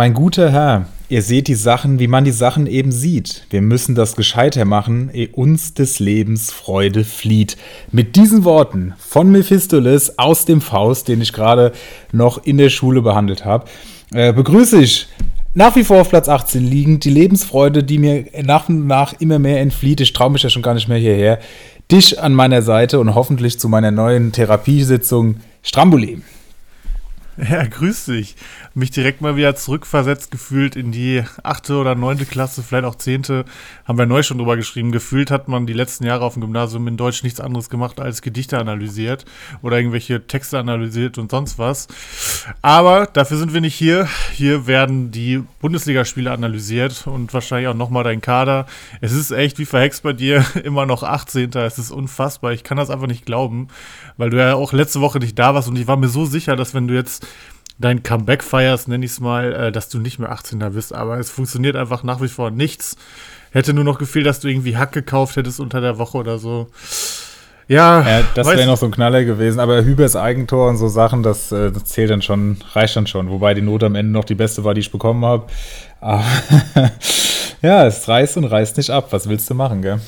Mein guter Herr, ihr seht die Sachen, wie man die Sachen eben sieht. Wir müssen das gescheiter machen, ehe uns des Lebens Freude flieht. Mit diesen Worten von Mephistopheles aus dem Faust, den ich gerade noch in der Schule behandelt habe, äh, begrüße ich nach wie vor auf Platz 18 liegend die Lebensfreude, die mir nach und nach immer mehr entflieht. Ich traue mich ja schon gar nicht mehr hierher. Dich an meiner Seite und hoffentlich zu meiner neuen Therapiesitzung Strambulim. Ja, grüß dich. Mich direkt mal wieder zurückversetzt gefühlt in die achte oder neunte Klasse, vielleicht auch zehnte. Haben wir neu schon drüber geschrieben. Gefühlt hat man die letzten Jahre auf dem Gymnasium in Deutsch nichts anderes gemacht als Gedichte analysiert oder irgendwelche Texte analysiert und sonst was. Aber dafür sind wir nicht hier. Hier werden die Bundesligaspiele analysiert und wahrscheinlich auch nochmal dein Kader. Es ist echt wie verhext bei dir immer noch 18. Es ist unfassbar. Ich kann das einfach nicht glauben, weil du ja auch letzte Woche nicht da warst und ich war mir so sicher, dass wenn du jetzt dein Comeback feierst, nenne ich es mal, äh, dass du nicht mehr 18er bist. Aber es funktioniert einfach nach wie vor nichts. Hätte nur noch gefehlt, dass du irgendwie Hack gekauft hättest unter der Woche oder so. Ja, ja das wäre noch so ein Knaller gewesen. Aber Hübers Eigentor und so Sachen, das, äh, das, zählt dann schon, reicht dann schon. Wobei die Not am Ende noch die beste war, die ich bekommen habe. ja, es reißt und reißt nicht ab. Was willst du machen, gell?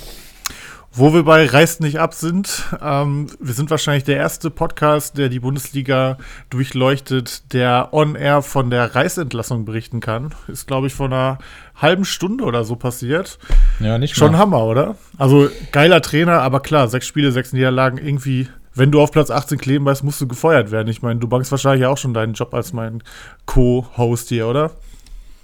Wo wir bei Reißt nicht ab sind, ähm, wir sind wahrscheinlich der erste Podcast, der die Bundesliga durchleuchtet, der on-air von der Reißentlassung berichten kann. Ist, glaube ich, vor einer halben Stunde oder so passiert. Ja, nicht Schon mehr. Hammer, oder? Also geiler Trainer, aber klar, sechs Spiele, sechs Niederlagen, irgendwie wenn du auf Platz 18 kleben weißt, musst du gefeuert werden. Ich meine, du bankst wahrscheinlich auch schon deinen Job als mein Co-Host hier, oder?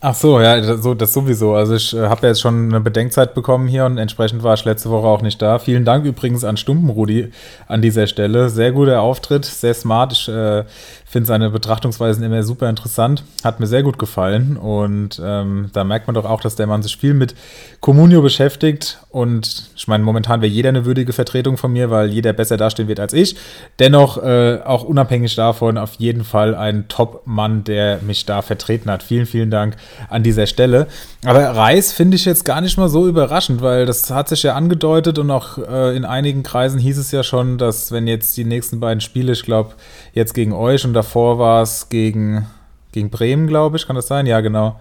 Ach so, ja, das, so, das sowieso. Also ich äh, habe ja jetzt schon eine Bedenkzeit bekommen hier und entsprechend war ich letzte Woche auch nicht da. Vielen Dank übrigens an Stumpenrudi an dieser Stelle. Sehr guter Auftritt, sehr smart. Ich äh, finde seine Betrachtungsweisen immer super interessant. Hat mir sehr gut gefallen und ähm, da merkt man doch auch, dass der Mann sich viel mit Communio beschäftigt und ich meine, momentan wäre jeder eine würdige Vertretung von mir, weil jeder besser dastehen wird als ich. Dennoch, äh, auch unabhängig davon, auf jeden Fall ein Top-Mann, der mich da vertreten hat. Vielen, vielen Dank an dieser Stelle. Aber Reis finde ich jetzt gar nicht mal so überraschend, weil das hat sich ja angedeutet und auch äh, in einigen Kreisen hieß es ja schon, dass wenn jetzt die nächsten beiden Spiele, ich glaube, jetzt gegen euch und davor war es gegen, gegen Bremen, glaube ich, kann das sein? Ja, genau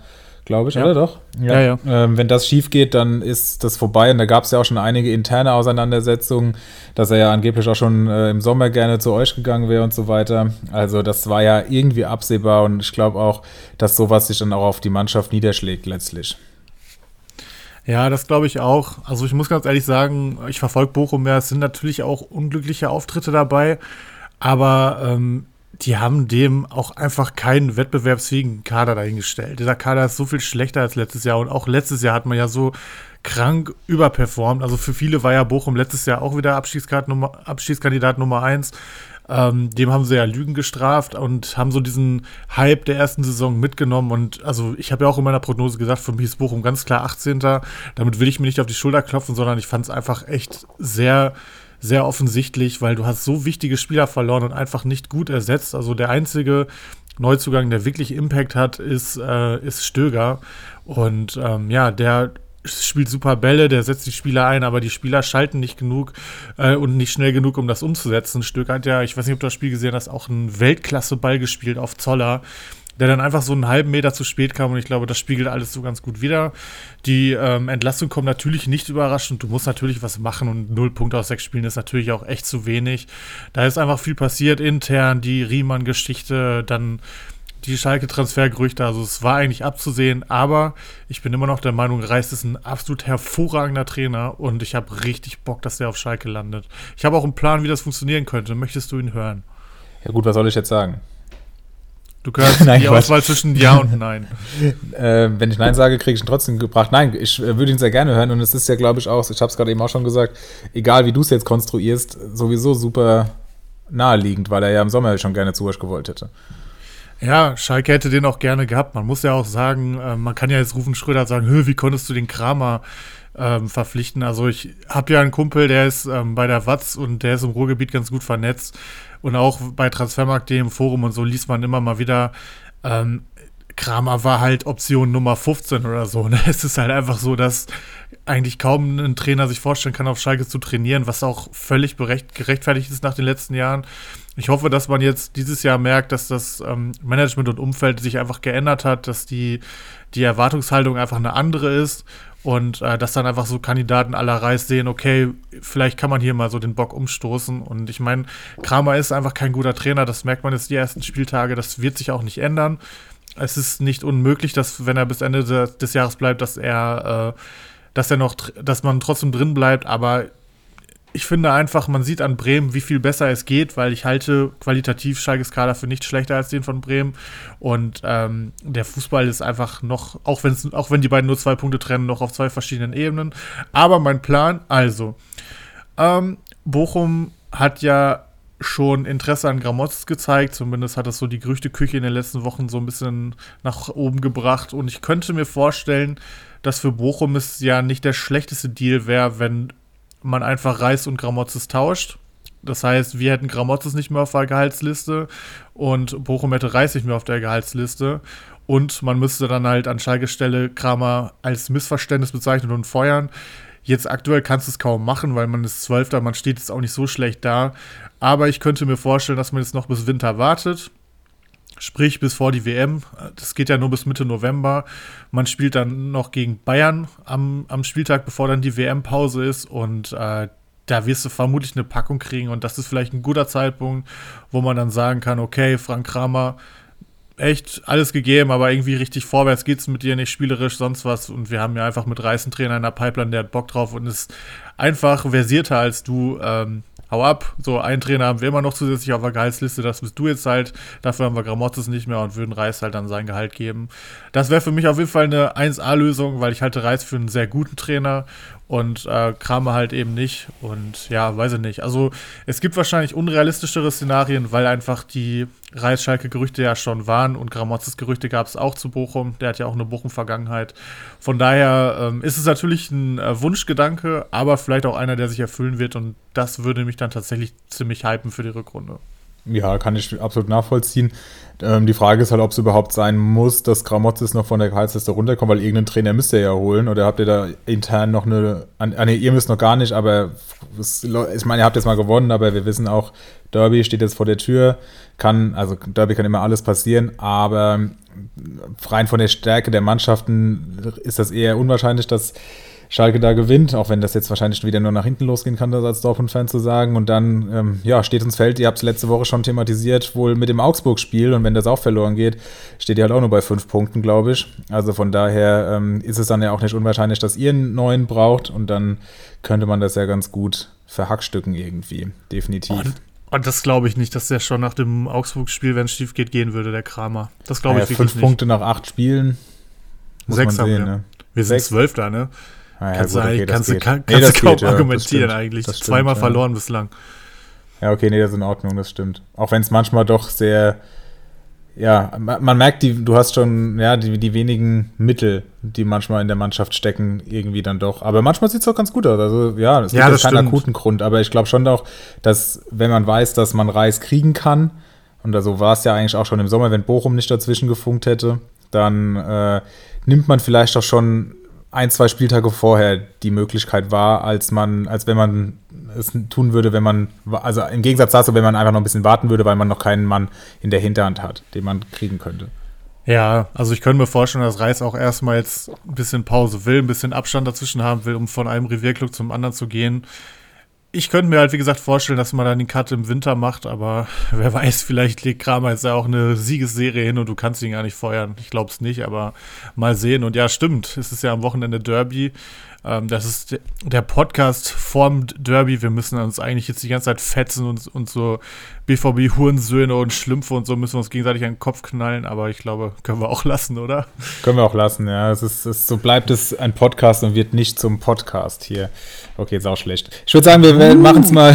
glaube ich, ja. oder doch? Ja, ja. ja. Ähm, wenn das schief geht, dann ist das vorbei. Und da gab es ja auch schon einige interne Auseinandersetzungen, dass er ja angeblich auch schon äh, im Sommer gerne zu euch gegangen wäre und so weiter. Also das war ja irgendwie absehbar und ich glaube auch, dass sowas sich dann auch auf die Mannschaft niederschlägt letztlich. Ja, das glaube ich auch. Also ich muss ganz ehrlich sagen, ich verfolge Bochum mehr. Es sind natürlich auch unglückliche Auftritte dabei, aber ähm, die haben dem auch einfach keinen wettbewerbsfähigen Kader dahingestellt. Dieser Kader ist so viel schlechter als letztes Jahr und auch letztes Jahr hat man ja so krank überperformt. Also für viele war ja Bochum letztes Jahr auch wieder Abschiedskandidat Nummer, Abschiedskandidat Nummer eins. Ähm, dem haben sie ja Lügen gestraft und haben so diesen Hype der ersten Saison mitgenommen. Und also ich habe ja auch in meiner Prognose gesagt, für mich ist Bochum ganz klar 18. Damit will ich mir nicht auf die Schulter klopfen, sondern ich fand es einfach echt sehr sehr offensichtlich, weil du hast so wichtige Spieler verloren und einfach nicht gut ersetzt. Also der einzige Neuzugang, der wirklich Impact hat, ist, äh, ist Stöger. Und ähm, ja, der spielt super Bälle, der setzt die Spieler ein, aber die Spieler schalten nicht genug äh, und nicht schnell genug, um das umzusetzen. Stöger hat ja, ich weiß nicht, ob du das Spiel gesehen hast, auch einen Weltklasse-Ball gespielt auf Zoller der dann einfach so einen halben Meter zu spät kam und ich glaube, das spiegelt alles so ganz gut wieder. Die ähm, Entlastung kommt natürlich nicht überraschend. Du musst natürlich was machen und null Punkte aus sechs Spielen ist natürlich auch echt zu wenig. Da ist einfach viel passiert intern, die Riemann-Geschichte, dann die Schalke-Transfergerüchte. Also es war eigentlich abzusehen, aber ich bin immer noch der Meinung, Reis ist ein absolut hervorragender Trainer und ich habe richtig Bock, dass der auf Schalke landet. Ich habe auch einen Plan, wie das funktionieren könnte. Möchtest du ihn hören? Ja gut, was soll ich jetzt sagen? Du kannst nein, die Auswahl zwischen Ja und Nein. äh, wenn ich Nein sage, kriege ich ihn trotzdem gebracht. Nein, ich äh, würde ihn sehr gerne hören und es ist ja, glaube ich, auch, ich habe es gerade eben auch schon gesagt, egal wie du es jetzt konstruierst, sowieso super naheliegend, weil er ja im Sommer schon gerne zu euch gewollt hätte. Ja, Schalke hätte den auch gerne gehabt. Man muss ja auch sagen, äh, man kann ja jetzt Rufen Schröder sagen, wie konntest du den Kramer ähm, verpflichten? Also ich habe ja einen Kumpel, der ist ähm, bei der Watz und der ist im Ruhrgebiet ganz gut vernetzt. Und auch bei Transfermarkt.de im Forum und so liest man immer mal wieder, ähm, Kramer war halt Option Nummer 15 oder so. Ne? Es ist halt einfach so, dass eigentlich kaum ein Trainer sich vorstellen kann, auf Schalke zu trainieren, was auch völlig gerechtfertigt ist nach den letzten Jahren. Ich hoffe, dass man jetzt dieses Jahr merkt, dass das ähm, Management und Umfeld sich einfach geändert hat, dass die, die Erwartungshaltung einfach eine andere ist und äh, dass dann einfach so Kandidaten aller Reis sehen, okay, vielleicht kann man hier mal so den Bock umstoßen. Und ich meine, Kramer ist einfach kein guter Trainer, das merkt man jetzt die ersten Spieltage, das wird sich auch nicht ändern. Es ist nicht unmöglich, dass, wenn er bis Ende des, Jahres bleibt, dass er, äh, dass er noch, dass man trotzdem drin bleibt, aber ich finde einfach, man sieht an Bremen, wie viel besser es geht, weil ich halte qualitativ Schalkes Kader für nicht schlechter als den von Bremen. Und ähm, der Fußball ist einfach noch, auch, wenn's, auch wenn die beiden nur zwei Punkte trennen, noch auf zwei verschiedenen Ebenen. Aber mein Plan, also, ähm, Bochum hat ja schon Interesse an Gramotz gezeigt. Zumindest hat das so die Gerüchteküche in den letzten Wochen so ein bisschen nach oben gebracht. Und ich könnte mir vorstellen, dass für Bochum es ja nicht der schlechteste Deal wäre, wenn man einfach Reis und Gramotzes tauscht. Das heißt, wir hätten Gramotzes nicht mehr auf der Gehaltsliste und Bochum hätte Reis nicht mehr auf der Gehaltsliste. Und man müsste dann halt an Schalke Stelle Kramer als Missverständnis bezeichnen und feuern. Jetzt aktuell kannst du es kaum machen, weil man ist Zwölfter, man steht jetzt auch nicht so schlecht da. Aber ich könnte mir vorstellen, dass man jetzt noch bis Winter wartet. Sprich, bis vor die WM. Das geht ja nur bis Mitte November. Man spielt dann noch gegen Bayern am, am Spieltag, bevor dann die WM-Pause ist. Und äh, da wirst du vermutlich eine Packung kriegen. Und das ist vielleicht ein guter Zeitpunkt, wo man dann sagen kann: Okay, Frank Kramer, echt alles gegeben, aber irgendwie richtig vorwärts geht es mit dir nicht spielerisch, sonst was. Und wir haben ja einfach mit Reißentrainer in der Pipeline, der hat Bock drauf und ist einfach versierter als du. Ähm, hau ab. So, einen Trainer haben wir immer noch zusätzlich auf der Gehaltsliste, das bist du jetzt halt. Dafür haben wir Gramotzes nicht mehr und würden Reis halt dann sein Gehalt geben. Das wäre für mich auf jeden Fall eine 1A-Lösung, weil ich halte Reis für einen sehr guten Trainer und äh, Kramer halt eben nicht. Und ja, weiß ich nicht. Also es gibt wahrscheinlich unrealistischere Szenarien, weil einfach die Reis-Schalke-Gerüchte ja schon waren und Gramotzes Gerüchte gab es auch zu Bochum. Der hat ja auch eine Bochum-Vergangenheit. Von daher ähm, ist es natürlich ein äh, Wunschgedanke, aber vielleicht auch einer, der sich erfüllen wird. Und das würde mich dann tatsächlich ziemlich hypen für die Rückrunde. Ja, kann ich absolut nachvollziehen. Ähm, die Frage ist halt, ob es überhaupt sein muss, dass Gramotzes noch von der Gehaltsliste runterkommt, weil irgendeinen Trainer müsst ihr ja holen. Oder habt ihr da intern noch eine. Ah, nee, ihr müsst noch gar nicht, aber es, ich meine, ihr habt jetzt mal gewonnen, aber wir wissen auch, Derby steht jetzt vor der Tür. Kann, also Derby kann immer alles passieren, aber rein von der Stärke der Mannschaften ist das eher unwahrscheinlich, dass Schalke da gewinnt, auch wenn das jetzt wahrscheinlich wieder nur nach hinten losgehen kann, das als Dortmund-Fan zu sagen. Und dann, ähm, ja, steht uns Feld, ihr habt es letzte Woche schon thematisiert, wohl mit dem Augsburg-Spiel. Und wenn das auch verloren geht, steht ihr halt auch nur bei fünf Punkten, glaube ich. Also von daher ähm, ist es dann ja auch nicht unwahrscheinlich, dass ihr einen neuen braucht. Und dann könnte man das ja ganz gut verhackstücken irgendwie, definitiv. Und und das glaube ich nicht, dass der schon nach dem Augsburg-Spiel, wenn es schief geht, gehen würde, der Kramer. Das glaube ich ja, wirklich fünf nicht. Fünf Punkte nach acht Spielen. Sechs haben wir. Ne? Wir sind Zwölfter, ne? Ah, ja, kannst gut, okay, kannst, kann, kannst nee, du kaum geht, argumentieren eigentlich. Stimmt, Zweimal ja. verloren bislang. Ja, okay, nee, das ist in Ordnung, das stimmt. Auch wenn es manchmal doch sehr, ja, man, man, merkt, die, du hast schon, ja, die, die wenigen Mittel, die manchmal in der Mannschaft stecken, irgendwie dann doch. Aber manchmal sieht es auch ganz gut aus. Also, ja, es gibt ja keinen stimmt. akuten Grund, aber ich glaube schon auch, dass, wenn man weiß, dass man Reis kriegen kann, und so war es ja eigentlich auch schon im Sommer, wenn Bochum nicht dazwischen gefunkt hätte, dann äh, nimmt man vielleicht auch schon ein, zwei Spieltage vorher die Möglichkeit war, als man, als wenn man es tun würde, wenn man, also im Gegensatz dazu, wenn man einfach noch ein bisschen warten würde, weil man noch keinen Mann in der Hinterhand hat, den man kriegen könnte. Ja, also ich könnte mir vorstellen, dass Reis auch erstmal jetzt ein bisschen Pause will, ein bisschen Abstand dazwischen haben will, um von einem Revierclub zum anderen zu gehen ich könnte mir halt, wie gesagt, vorstellen, dass man dann den Cut im Winter macht, aber wer weiß, vielleicht legt Kramer jetzt ja auch eine Siegesserie hin und du kannst ihn gar nicht feuern. Ich glaube es nicht, aber mal sehen. Und ja, stimmt, es ist ja am Wochenende Derby. Ähm, das ist der Podcast vorm Derby. Wir müssen uns eigentlich jetzt die ganze Zeit fetzen und, und so BVB-Hurensöhne und Schlümpfe und so müssen wir uns gegenseitig an den Kopf knallen. Aber ich glaube, können wir auch lassen, oder? Können wir auch lassen, ja. Es ist, es, so bleibt es ein Podcast und wird nicht zum Podcast hier. Okay, ist auch schlecht. Ich würde sagen, wir, wir machen es mal,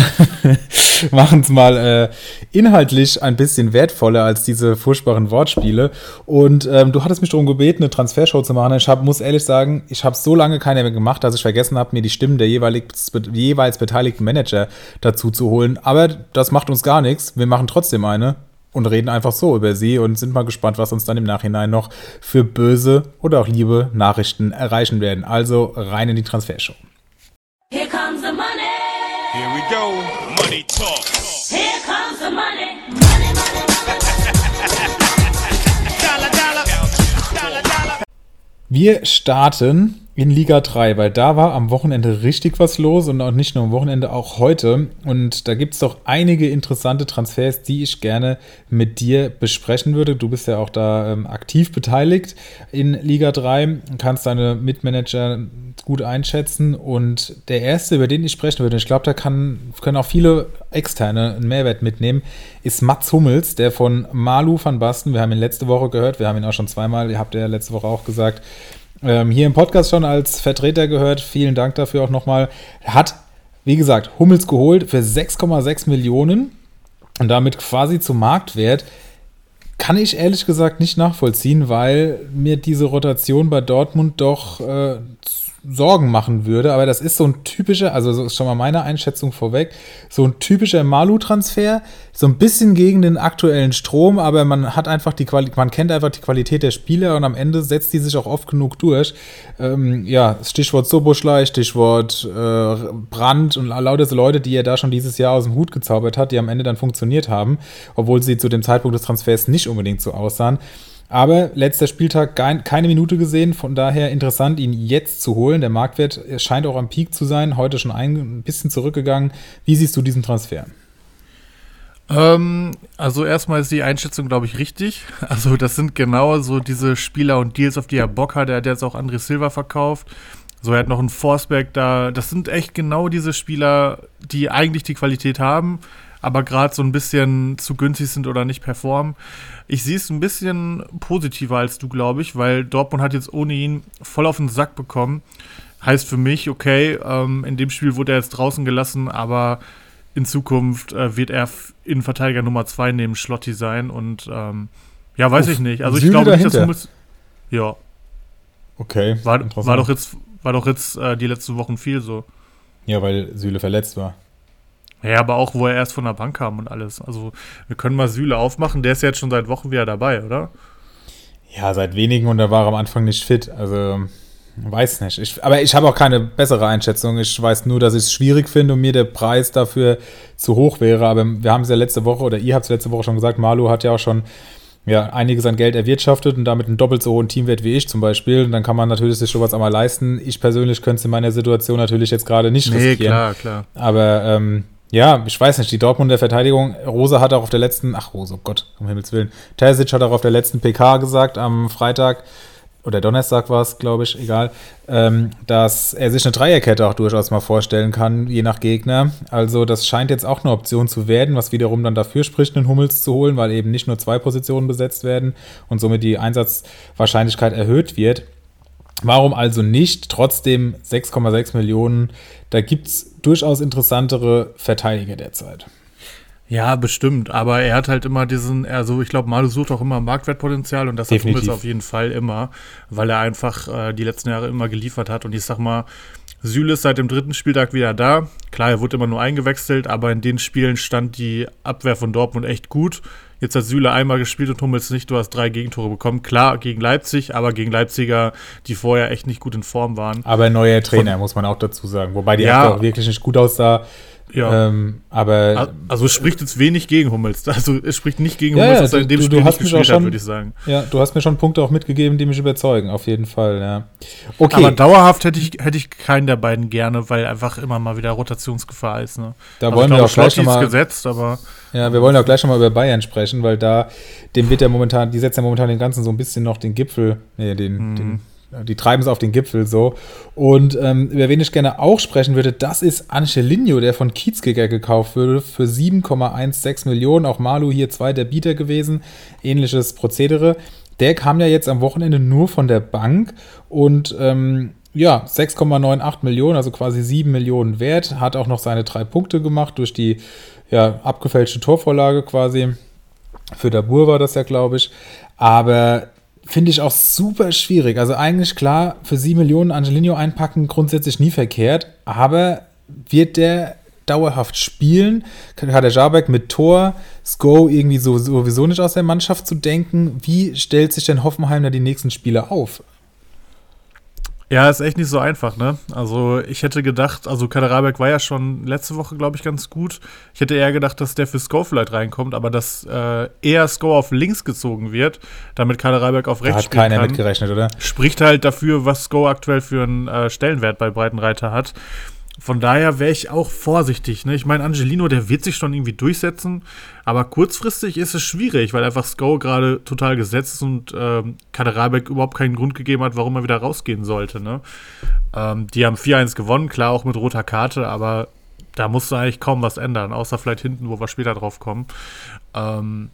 machen's mal äh, inhaltlich ein bisschen wertvoller als diese furchtbaren Wortspiele. Und ähm, du hattest mich darum gebeten, eine Transfershow zu machen. Ich hab, muss ehrlich sagen, ich habe so lange keine mehr gemacht, gemacht, dass ich vergessen habe, mir die Stimmen der jeweils, jeweils beteiligten Manager dazu zu holen. Aber das macht uns gar nichts. Wir machen trotzdem eine und reden einfach so über sie und sind mal gespannt, was uns dann im Nachhinein noch für böse oder auch liebe Nachrichten erreichen werden. Also rein in die Transfershow. Here comes the money. Here we go. Money talk. Wir starten in Liga 3, weil da war am Wochenende richtig was los und auch nicht nur am Wochenende, auch heute. Und da gibt es doch einige interessante Transfers, die ich gerne mit dir besprechen würde. Du bist ja auch da ähm, aktiv beteiligt in Liga 3, kannst deine Mitmanager gut einschätzen. Und der erste, über den ich sprechen würde, ich glaube, da kann, können auch viele Externe einen Mehrwert mitnehmen, ist Mats Hummels, der von Malu van Basten, wir haben ihn letzte Woche gehört, wir haben ihn auch schon zweimal, ihr habt ja letzte Woche auch gesagt, ähm, hier im Podcast schon als Vertreter gehört. Vielen Dank dafür auch nochmal. Hat, wie gesagt, Hummels geholt für 6,6 Millionen und damit quasi zum Marktwert. Kann ich ehrlich gesagt nicht nachvollziehen, weil mir diese Rotation bei Dortmund doch äh, Sorgen machen würde. Aber das ist so ein typischer, also so ist schon mal meine Einschätzung vorweg, so ein typischer Malu-Transfer, so ein bisschen gegen den aktuellen Strom, aber man hat einfach die Qualität, man kennt einfach die Qualität der Spieler und am Ende setzt die sich auch oft genug durch. Ähm, ja, Stichwort Soboschlei, Stichwort äh, Brand und lauter so Leute, die er da schon dieses Jahr aus dem Hut gezaubert hat, die am Ende dann funktioniert haben, obwohl sie zu dem Zeitpunkt des Transfers nicht unbedingt so aussahen. Aber letzter Spieltag keine Minute gesehen, von daher interessant, ihn jetzt zu holen. Der Marktwert scheint auch am Peak zu sein, heute schon ein bisschen zurückgegangen. Wie siehst du diesen Transfer? Ähm, also erstmal ist die Einschätzung, glaube ich, richtig. Also das sind genau so diese Spieler und Deals, auf die er Bock hat. Er hat jetzt auch André Silva verkauft. So, er hat noch einen Forsberg da. Das sind echt genau diese Spieler, die eigentlich die Qualität haben, aber gerade so ein bisschen zu günstig sind oder nicht performen. Ich sehe es ein bisschen positiver als du, glaube ich, weil Dortmund hat jetzt ohne ihn voll auf den Sack bekommen. Heißt für mich, okay, ähm, in dem Spiel wurde er jetzt draußen gelassen, aber in Zukunft äh, wird er in Verteidiger Nummer 2 neben Schlotti sein und ähm, ja, weiß Uff, ich nicht. Also ich glaube nicht, dass Hummels. Ja. Okay. War, war doch jetzt, war doch jetzt äh, die letzten Wochen viel so. Ja, weil Süle verletzt war. Ja, aber auch, wo er erst von der Bank kam und alles. Also, wir können mal Süle aufmachen. Der ist ja jetzt schon seit Wochen wieder dabei, oder? Ja, seit wenigen und er war am Anfang nicht fit. Also, weiß nicht. Ich, aber ich habe auch keine bessere Einschätzung. Ich weiß nur, dass ich es schwierig finde und mir der Preis dafür zu hoch wäre. Aber wir haben es ja letzte Woche, oder ihr habt es letzte Woche schon gesagt, Malu hat ja auch schon ja, einiges an Geld erwirtschaftet und damit einen doppelt so hohen Teamwert wie ich zum Beispiel. Und dann kann man natürlich sich sowas einmal leisten. Ich persönlich könnte es in meiner Situation natürlich jetzt gerade nicht nee, riskieren. klar, klar. Aber ähm, ja, ich weiß nicht, die Dortmunder Verteidigung, Rosa hat auch auf der letzten, ach Rose, oh Gott, um Himmels Willen, Terzic hat auch auf der letzten PK gesagt am Freitag, oder Donnerstag war es, glaube ich, egal, ähm, dass er sich eine Dreierkette auch durchaus mal vorstellen kann, je nach Gegner. Also das scheint jetzt auch eine Option zu werden, was wiederum dann dafür spricht, einen Hummels zu holen, weil eben nicht nur zwei Positionen besetzt werden und somit die Einsatzwahrscheinlichkeit erhöht wird. Warum also nicht trotzdem 6,6 Millionen? Da gibt es durchaus interessantere Verteidiger derzeit. Ja, bestimmt. Aber er hat halt immer diesen, also ich glaube, Malu sucht auch immer Marktwertpotenzial und das Definitiv. hat Hummels auf jeden Fall immer, weil er einfach äh, die letzten Jahre immer geliefert hat. Und ich sag mal, Süle ist seit dem dritten Spieltag wieder da. Klar, er wurde immer nur eingewechselt, aber in den Spielen stand die Abwehr von Dortmund echt gut. Jetzt hat Süle einmal gespielt und Hummels nicht. Du hast drei Gegentore bekommen. Klar, gegen Leipzig, aber gegen Leipziger, die vorher echt nicht gut in Form waren. Aber neuer Trainer, Von, muss man auch dazu sagen. Wobei die ja, auch wirklich nicht gut aussah. Ja. Ähm, aber also es spricht jetzt wenig gegen Hummels. Also es spricht nicht gegen ja, Hummels, ja, dass er in dem du, Spiel du hast nicht gespielt schon, würde ich sagen. Ja, du hast mir schon Punkte auch mitgegeben, die mich überzeugen, auf jeden Fall, ja. Okay. Aber dauerhaft hätte ich, hätte ich keinen der beiden gerne, weil einfach immer mal wieder Rotationsgefahr ist. Ne? Da also wollen wir auch gleich schon mal gesetzt, aber ja, wir wollen auch gleich schon mal über Bayern sprechen, weil da dem wird ja momentan, die setzen ja momentan den ganzen so ein bisschen noch den Gipfel, nee, den, mhm. den die treiben es auf den Gipfel so. Und ähm, über wen ich gerne auch sprechen würde, das ist Angelino, der von Kiezkicker gekauft wurde für 7,16 Millionen. Auch Malu hier zweiter Bieter gewesen. Ähnliches Prozedere. Der kam ja jetzt am Wochenende nur von der Bank und ähm, ja, 6,98 Millionen, also quasi 7 Millionen wert. Hat auch noch seine drei Punkte gemacht durch die ja, abgefälschte Torvorlage quasi. Für Dabur war das ja, glaube ich. Aber finde ich auch super schwierig. Also eigentlich klar, für 7 Millionen Angelino einpacken, grundsätzlich nie verkehrt, aber wird der dauerhaft spielen? Hat der Jabek mit Tor, Sko irgendwie so, sowieso nicht aus der Mannschaft zu denken? Wie stellt sich denn Hoffenheim da die nächsten Spiele auf? Ja, ist echt nicht so einfach, ne? Also ich hätte gedacht, also Kaderabek war ja schon letzte Woche, glaube ich, ganz gut. Ich hätte eher gedacht, dass der für Sko vielleicht reinkommt, aber dass äh, eher Sko auf links gezogen wird, damit Kaderabek auf rechts da hat keiner kann, mitgerechnet, oder? Spricht halt dafür, was Sko aktuell für einen äh, Stellenwert bei Breitenreiter hat. Von daher wäre ich auch vorsichtig. Ne? Ich meine, Angelino, der wird sich schon irgendwie durchsetzen, aber kurzfristig ist es schwierig, weil einfach Sko gerade total gesetzt ist und ähm, Kaderabek überhaupt keinen Grund gegeben hat, warum er wieder rausgehen sollte. Ne? Ähm, die haben 4-1 gewonnen, klar auch mit roter Karte, aber da musst du eigentlich kaum was ändern, außer vielleicht hinten, wo wir später drauf kommen. Ähm,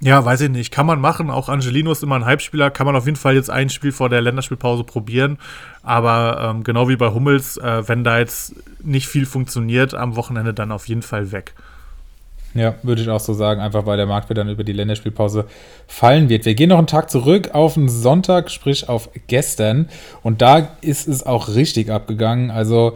ja, weiß ich nicht. Kann man machen. Auch Angelino ist immer ein Hype-Spieler. Kann man auf jeden Fall jetzt ein Spiel vor der Länderspielpause probieren. Aber ähm, genau wie bei Hummels, äh, wenn da jetzt nicht viel funktioniert, am Wochenende dann auf jeden Fall weg. Ja, würde ich auch so sagen, einfach weil der Markt dann über die Länderspielpause fallen wird. Wir gehen noch einen Tag zurück auf den Sonntag, sprich auf gestern. Und da ist es auch richtig abgegangen. Also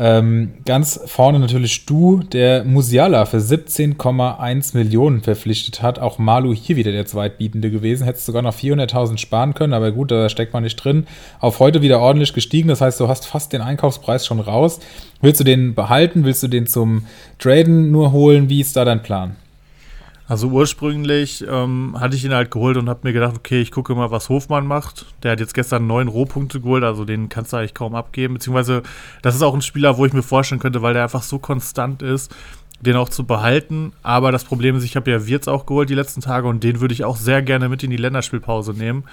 ähm, ganz vorne natürlich Du, der Musiala für 17,1 Millionen verpflichtet hat. Auch Malu hier wieder der Zweitbietende gewesen. Hättest sogar noch 400.000 sparen können, aber gut, da steckt man nicht drin. Auf heute wieder ordentlich gestiegen. Das heißt, du hast fast den Einkaufspreis schon raus. Willst du den behalten? Willst du den zum Traden nur holen? Wie ist da dein Plan? Also ursprünglich ähm, hatte ich ihn halt geholt und habe mir gedacht, okay, ich gucke mal, was Hofmann macht. Der hat jetzt gestern neun Rohpunkte geholt, also den kannst du eigentlich kaum abgeben. Beziehungsweise, das ist auch ein Spieler, wo ich mir vorstellen könnte, weil der einfach so konstant ist, den auch zu behalten. Aber das Problem ist, ich habe ja Wirtz auch geholt die letzten Tage und den würde ich auch sehr gerne mit in die Länderspielpause nehmen,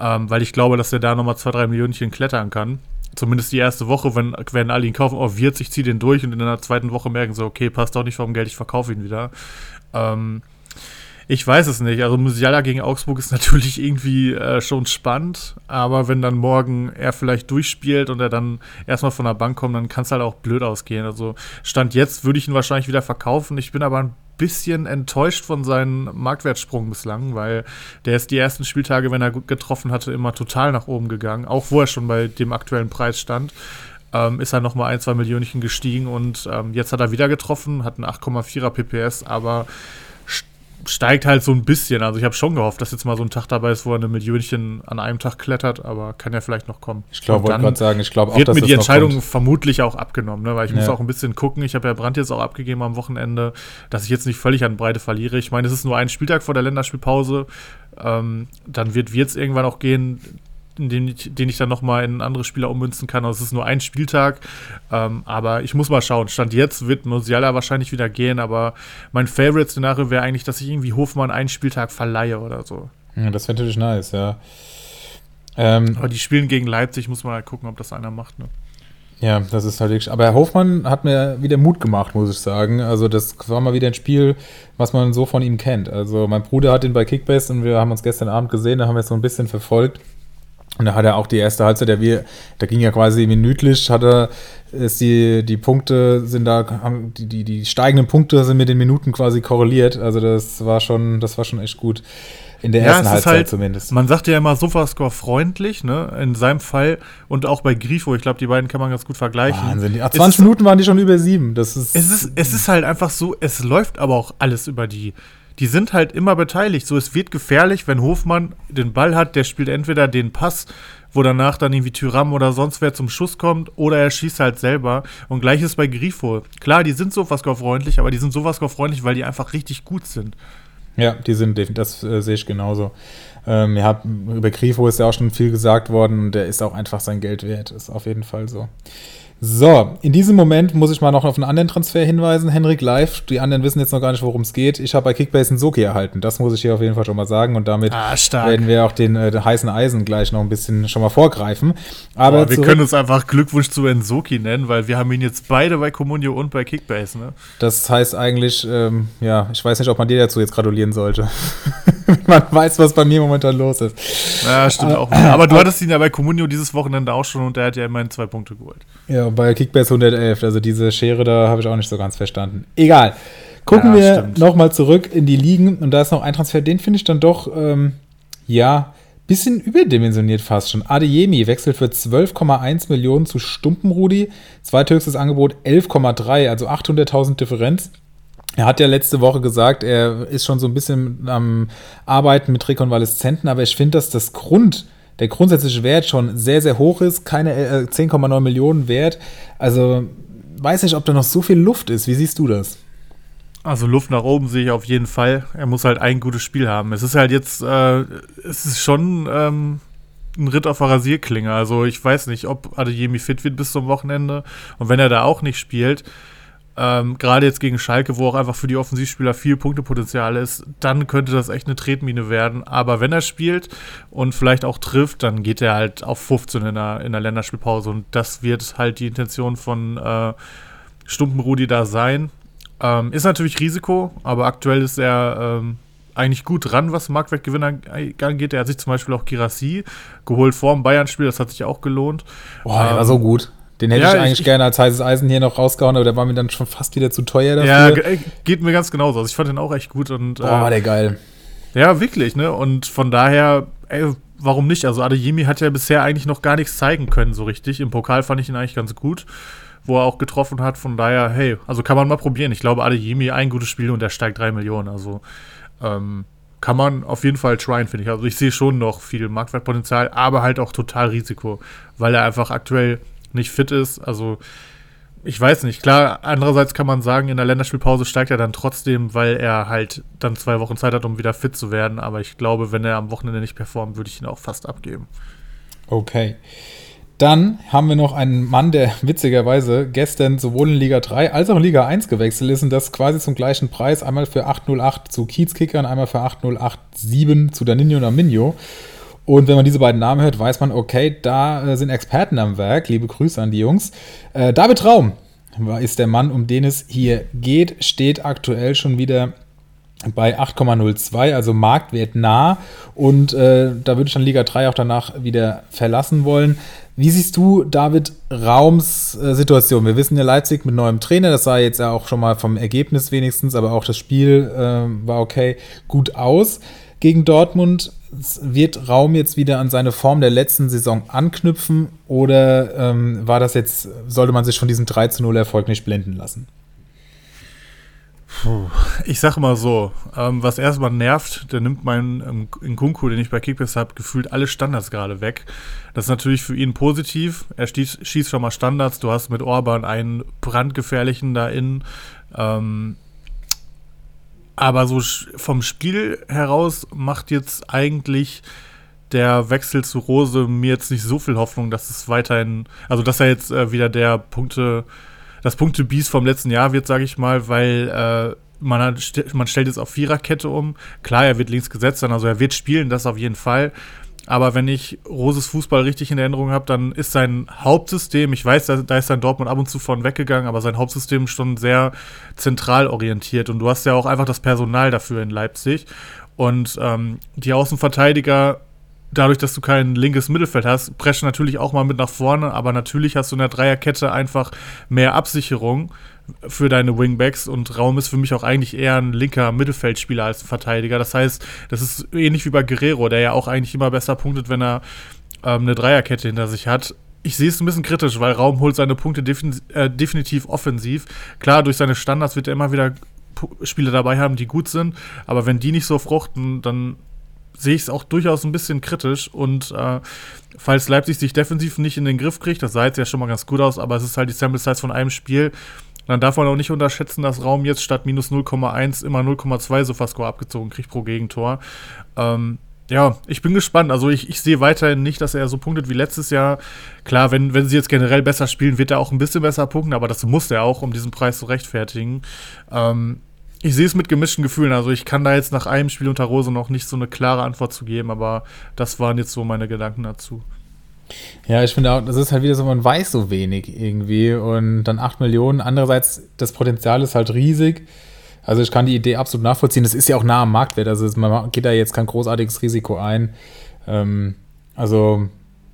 ähm, weil ich glaube, dass der da nochmal zwei, drei Millionchen klettern kann. Zumindest die erste Woche, wenn, wenn alle ihn kaufen, oh, Wirtz, ich ziehe den durch und in der zweiten Woche merken so, okay, passt doch nicht vom Geld, ich verkaufe ihn wieder. Ähm, ich weiß es nicht. Also Musiala gegen Augsburg ist natürlich irgendwie äh, schon spannend, aber wenn dann morgen er vielleicht durchspielt und er dann erstmal von der Bank kommt, dann kann es halt auch blöd ausgehen. Also Stand jetzt würde ich ihn wahrscheinlich wieder verkaufen. Ich bin aber ein bisschen enttäuscht von seinem Marktwertsprung bislang, weil der ist die ersten Spieltage, wenn er getroffen hatte, immer total nach oben gegangen, auch wo er schon bei dem aktuellen Preis stand. Ähm, ist er nochmal ein, zwei Millionen gestiegen und ähm, jetzt hat er wieder getroffen, hat einen 8,4er PPS, aber steigt halt so ein bisschen. Also ich habe schon gehofft, dass jetzt mal so ein Tag dabei ist, wo er eine Millionchen an einem Tag klettert, aber kann ja vielleicht noch kommen. Ich glaube, wollte gerade sagen, ich glaube auch, wird dass mir die Entscheidung vermutlich auch abgenommen, ne? weil ich ja. muss auch ein bisschen gucken. Ich habe ja Brand jetzt auch abgegeben am Wochenende, dass ich jetzt nicht völlig an Breite verliere. Ich meine, es ist nur ein Spieltag vor der Länderspielpause. Ähm, dann wird Wirtz irgendwann auch gehen den ich, den ich dann nochmal in andere Spieler ummünzen kann. Also es ist nur ein Spieltag. Ähm, aber ich muss mal schauen. Stand jetzt wird Musiala wahrscheinlich wieder gehen, aber mein Favorite-Szenario wäre eigentlich, dass ich irgendwie Hofmann einen Spieltag verleihe oder so. Ja, das wäre natürlich nice, ja. Ähm, aber die spielen gegen Leipzig, muss man halt gucken, ob das einer macht, ne? Ja, das ist halt wirklich. Aber Herr Hofmann hat mir wieder Mut gemacht, muss ich sagen. Also, das war mal wieder ein Spiel, was man so von ihm kennt. Also, mein Bruder hat ihn bei Kickbase und wir haben uns gestern Abend gesehen, da haben wir es so ein bisschen verfolgt. Und da hat er auch die erste Halbzeit, der wir, da ging ja quasi minütlich, hat er, ist die, die Punkte sind da, haben, die, die, die steigenden Punkte sind mit den Minuten quasi korreliert. Also das war schon, das war schon echt gut. In der ja, ersten Halbzeit halt, zumindest. Man sagt ja immer Sofascore freundlich, ne? In seinem Fall und auch bei Grifo, ich glaube, die beiden kann man ganz gut vergleichen. Wahnsinn, die, 20 Minuten waren die schon über sieben. Das ist, es, ist, es ist halt einfach so, es läuft aber auch alles über die die sind halt immer beteiligt. So, es wird gefährlich, wenn Hofmann den Ball hat, der spielt entweder den Pass, wo danach dann irgendwie Tyram oder sonst wer zum Schuss kommt, oder er schießt halt selber. Und gleiches bei Grifo. Klar, die sind Sofascore-freundlich, aber die sind Sofascore-freundlich, weil die einfach richtig gut sind. Ja, die sind, das äh, sehe ich genauso. Ähm, ja, über Grifo ist ja auch schon viel gesagt worden, der ist auch einfach sein Geld wert, ist auf jeden Fall so. So, in diesem Moment muss ich mal noch auf einen anderen Transfer hinweisen. Henrik Live, die anderen wissen jetzt noch gar nicht, worum es geht. Ich habe bei Kickbase einen Soki erhalten. Das muss ich hier auf jeden Fall schon mal sagen. Und damit ah, werden wir auch den, äh, den, heißen Eisen gleich noch ein bisschen schon mal vorgreifen. Aber Boah, wir können uns einfach Glückwunsch zu Ensoki nennen, weil wir haben ihn jetzt beide bei Comunio und bei Kickbase. Ne? Das heißt eigentlich, ähm, ja, ich weiß nicht, ob man dir dazu jetzt gratulieren sollte. man weiß, was bei mir momentan los ist. Ja, stimmt äh, auch. Aber du hattest ihn ja bei Comunio dieses Wochenende auch schon und der hat ja immerhin zwei Punkte geholt. Ja, bei Kickbase 111. Also diese Schere, da habe ich auch nicht so ganz verstanden. Egal. Gucken ja, wir nochmal zurück in die Ligen und da ist noch ein Transfer, den finde ich dann doch, ähm, ja, bisschen überdimensioniert fast schon. Adeyemi wechselt für 12,1 Millionen zu Stumpenrudi. Zweithöchstes Angebot 11,3, also 800.000 Differenz. Er hat ja letzte Woche gesagt, er ist schon so ein bisschen am Arbeiten mit Rekonvaleszenten, aber ich finde, dass das Grund der grundsätzliche Wert schon sehr, sehr hoch ist, keine äh, 10,9 Millionen wert. Also weiß nicht, ob da noch so viel Luft ist. Wie siehst du das? Also Luft nach oben sehe ich auf jeden Fall. Er muss halt ein gutes Spiel haben. Es ist halt jetzt, äh, es ist schon ähm, ein Ritt auf der Rasierklinge. Also ich weiß nicht, ob Adeyemi fit wird bis zum Wochenende. Und wenn er da auch nicht spielt, ähm, gerade jetzt gegen Schalke, wo auch einfach für die Offensivspieler viel Punktepotenzial ist, dann könnte das echt eine Tretmine werden. Aber wenn er spielt und vielleicht auch trifft, dann geht er halt auf 15 in der, in der Länderspielpause. Und das wird halt die Intention von äh, Stumpenrudi da sein. Ähm, ist natürlich Risiko, aber aktuell ist er ähm, eigentlich gut dran, was Marktwertgewinner angeht. Er hat sich zum Beispiel auch Girassi geholt vor dem Bayern-Spiel, das hat sich auch gelohnt. Boah, ähm, war so gut. Den hätte ja, ich eigentlich ich, gerne als heißes Eisen hier noch rausgehauen, aber der war mir dann schon fast wieder zu teuer dafür. Ja, geht mir ganz genauso. Also ich fand den auch echt gut. Und, Boah, war der geil. Ja, wirklich, ne? Und von daher, ey, warum nicht? Also Adeyemi hat ja bisher eigentlich noch gar nichts zeigen können, so richtig. Im Pokal fand ich ihn eigentlich ganz gut, wo er auch getroffen hat. Von daher, hey, also kann man mal probieren. Ich glaube, Adeyemi ein gutes Spiel und der steigt drei Millionen. Also ähm, kann man auf jeden Fall tryen, finde ich. Also ich sehe schon noch viel Marktwertpotenzial, aber halt auch total Risiko, weil er einfach aktuell nicht fit ist. Also ich weiß nicht. Klar, andererseits kann man sagen, in der Länderspielpause steigt er dann trotzdem, weil er halt dann zwei Wochen Zeit hat, um wieder fit zu werden. Aber ich glaube, wenn er am Wochenende nicht performt, würde ich ihn auch fast abgeben. Okay. Dann haben wir noch einen Mann, der witzigerweise gestern sowohl in Liga 3 als auch in Liga 1 gewechselt ist und das quasi zum gleichen Preis. Einmal für 808 zu Kiezkicker und einmal für 8087 zu Danino und. Und wenn man diese beiden Namen hört, weiß man, okay, da äh, sind Experten am Werk. Liebe Grüße an die Jungs. Äh, David Raum ist der Mann, um den es hier geht, steht aktuell schon wieder bei 8,02, also Marktwert nah. Und äh, da würde ich dann Liga 3 auch danach wieder verlassen wollen. Wie siehst du David Raums äh, Situation? Wir wissen ja Leipzig mit neuem Trainer, das sah jetzt ja auch schon mal vom Ergebnis wenigstens, aber auch das Spiel äh, war okay, gut aus gegen Dortmund. Wird Raum jetzt wieder an seine Form der letzten Saison anknüpfen oder ähm, war das jetzt, sollte man sich von diesem 3 zu 0 Erfolg nicht blenden lassen? Puh. Ich sag mal so, ähm, was erstmal nervt, der nimmt meinen ähm, Nkunku, den ich bei Kickbase habe, gefühlt alle Standards gerade weg. Das ist natürlich für ihn positiv. Er schießt, schießt schon mal Standards. Du hast mit Orban einen brandgefährlichen da innen. Ähm, aber so vom Spiel heraus macht jetzt eigentlich der Wechsel zu Rose mir jetzt nicht so viel Hoffnung, dass es weiterhin, also dass er jetzt äh, wieder der Punkte das Punkte-Biest vom letzten Jahr wird, sage ich mal, weil äh, man, hat, man stellt jetzt auf Viererkette um. Klar, er wird links gesetzt sein, also er wird spielen, das auf jeden Fall. Aber wenn ich Roses Fußball richtig in Erinnerung habe, dann ist sein Hauptsystem, ich weiß, da, da ist sein Dortmund ab und zu von weggegangen, aber sein Hauptsystem schon sehr zentral orientiert. Und du hast ja auch einfach das Personal dafür in Leipzig. Und ähm, die Außenverteidiger dadurch, dass du kein linkes Mittelfeld hast, preschen natürlich auch mal mit nach vorne, aber natürlich hast du in der Dreierkette einfach mehr Absicherung für deine Wingbacks und Raum ist für mich auch eigentlich eher ein linker Mittelfeldspieler als ein Verteidiger. Das heißt, das ist ähnlich wie bei Guerrero, der ja auch eigentlich immer besser punktet, wenn er ähm, eine Dreierkette hinter sich hat. Ich sehe es ein bisschen kritisch, weil Raum holt seine Punkte defin äh, definitiv offensiv. Klar, durch seine Standards wird er immer wieder Spiele dabei haben, die gut sind, aber wenn die nicht so fruchten, dann sehe ich es auch durchaus ein bisschen kritisch. Und äh, falls Leipzig sich defensiv nicht in den Griff kriegt, das sah jetzt ja schon mal ganz gut aus, aber es ist halt die Sample Size von einem Spiel. Dann darf man auch nicht unterschätzen, dass Raum jetzt statt minus 0,1 immer 0,2 Sofascore abgezogen kriegt pro Gegentor. Ähm, ja, ich bin gespannt. Also ich, ich sehe weiterhin nicht, dass er so punktet wie letztes Jahr. Klar, wenn, wenn sie jetzt generell besser spielen, wird er auch ein bisschen besser punkten, aber das muss er auch, um diesen Preis zu rechtfertigen. Ähm, ich sehe es mit gemischten Gefühlen. Also ich kann da jetzt nach einem Spiel unter Rose noch nicht so eine klare Antwort zu geben, aber das waren jetzt so meine Gedanken dazu. Ja, ich finde auch, das ist halt wieder so, man weiß so wenig irgendwie und dann 8 Millionen. Andererseits, das Potenzial ist halt riesig. Also ich kann die Idee absolut nachvollziehen. Das ist ja auch nah am Marktwert. Also man geht da jetzt kein großartiges Risiko ein. Ähm, also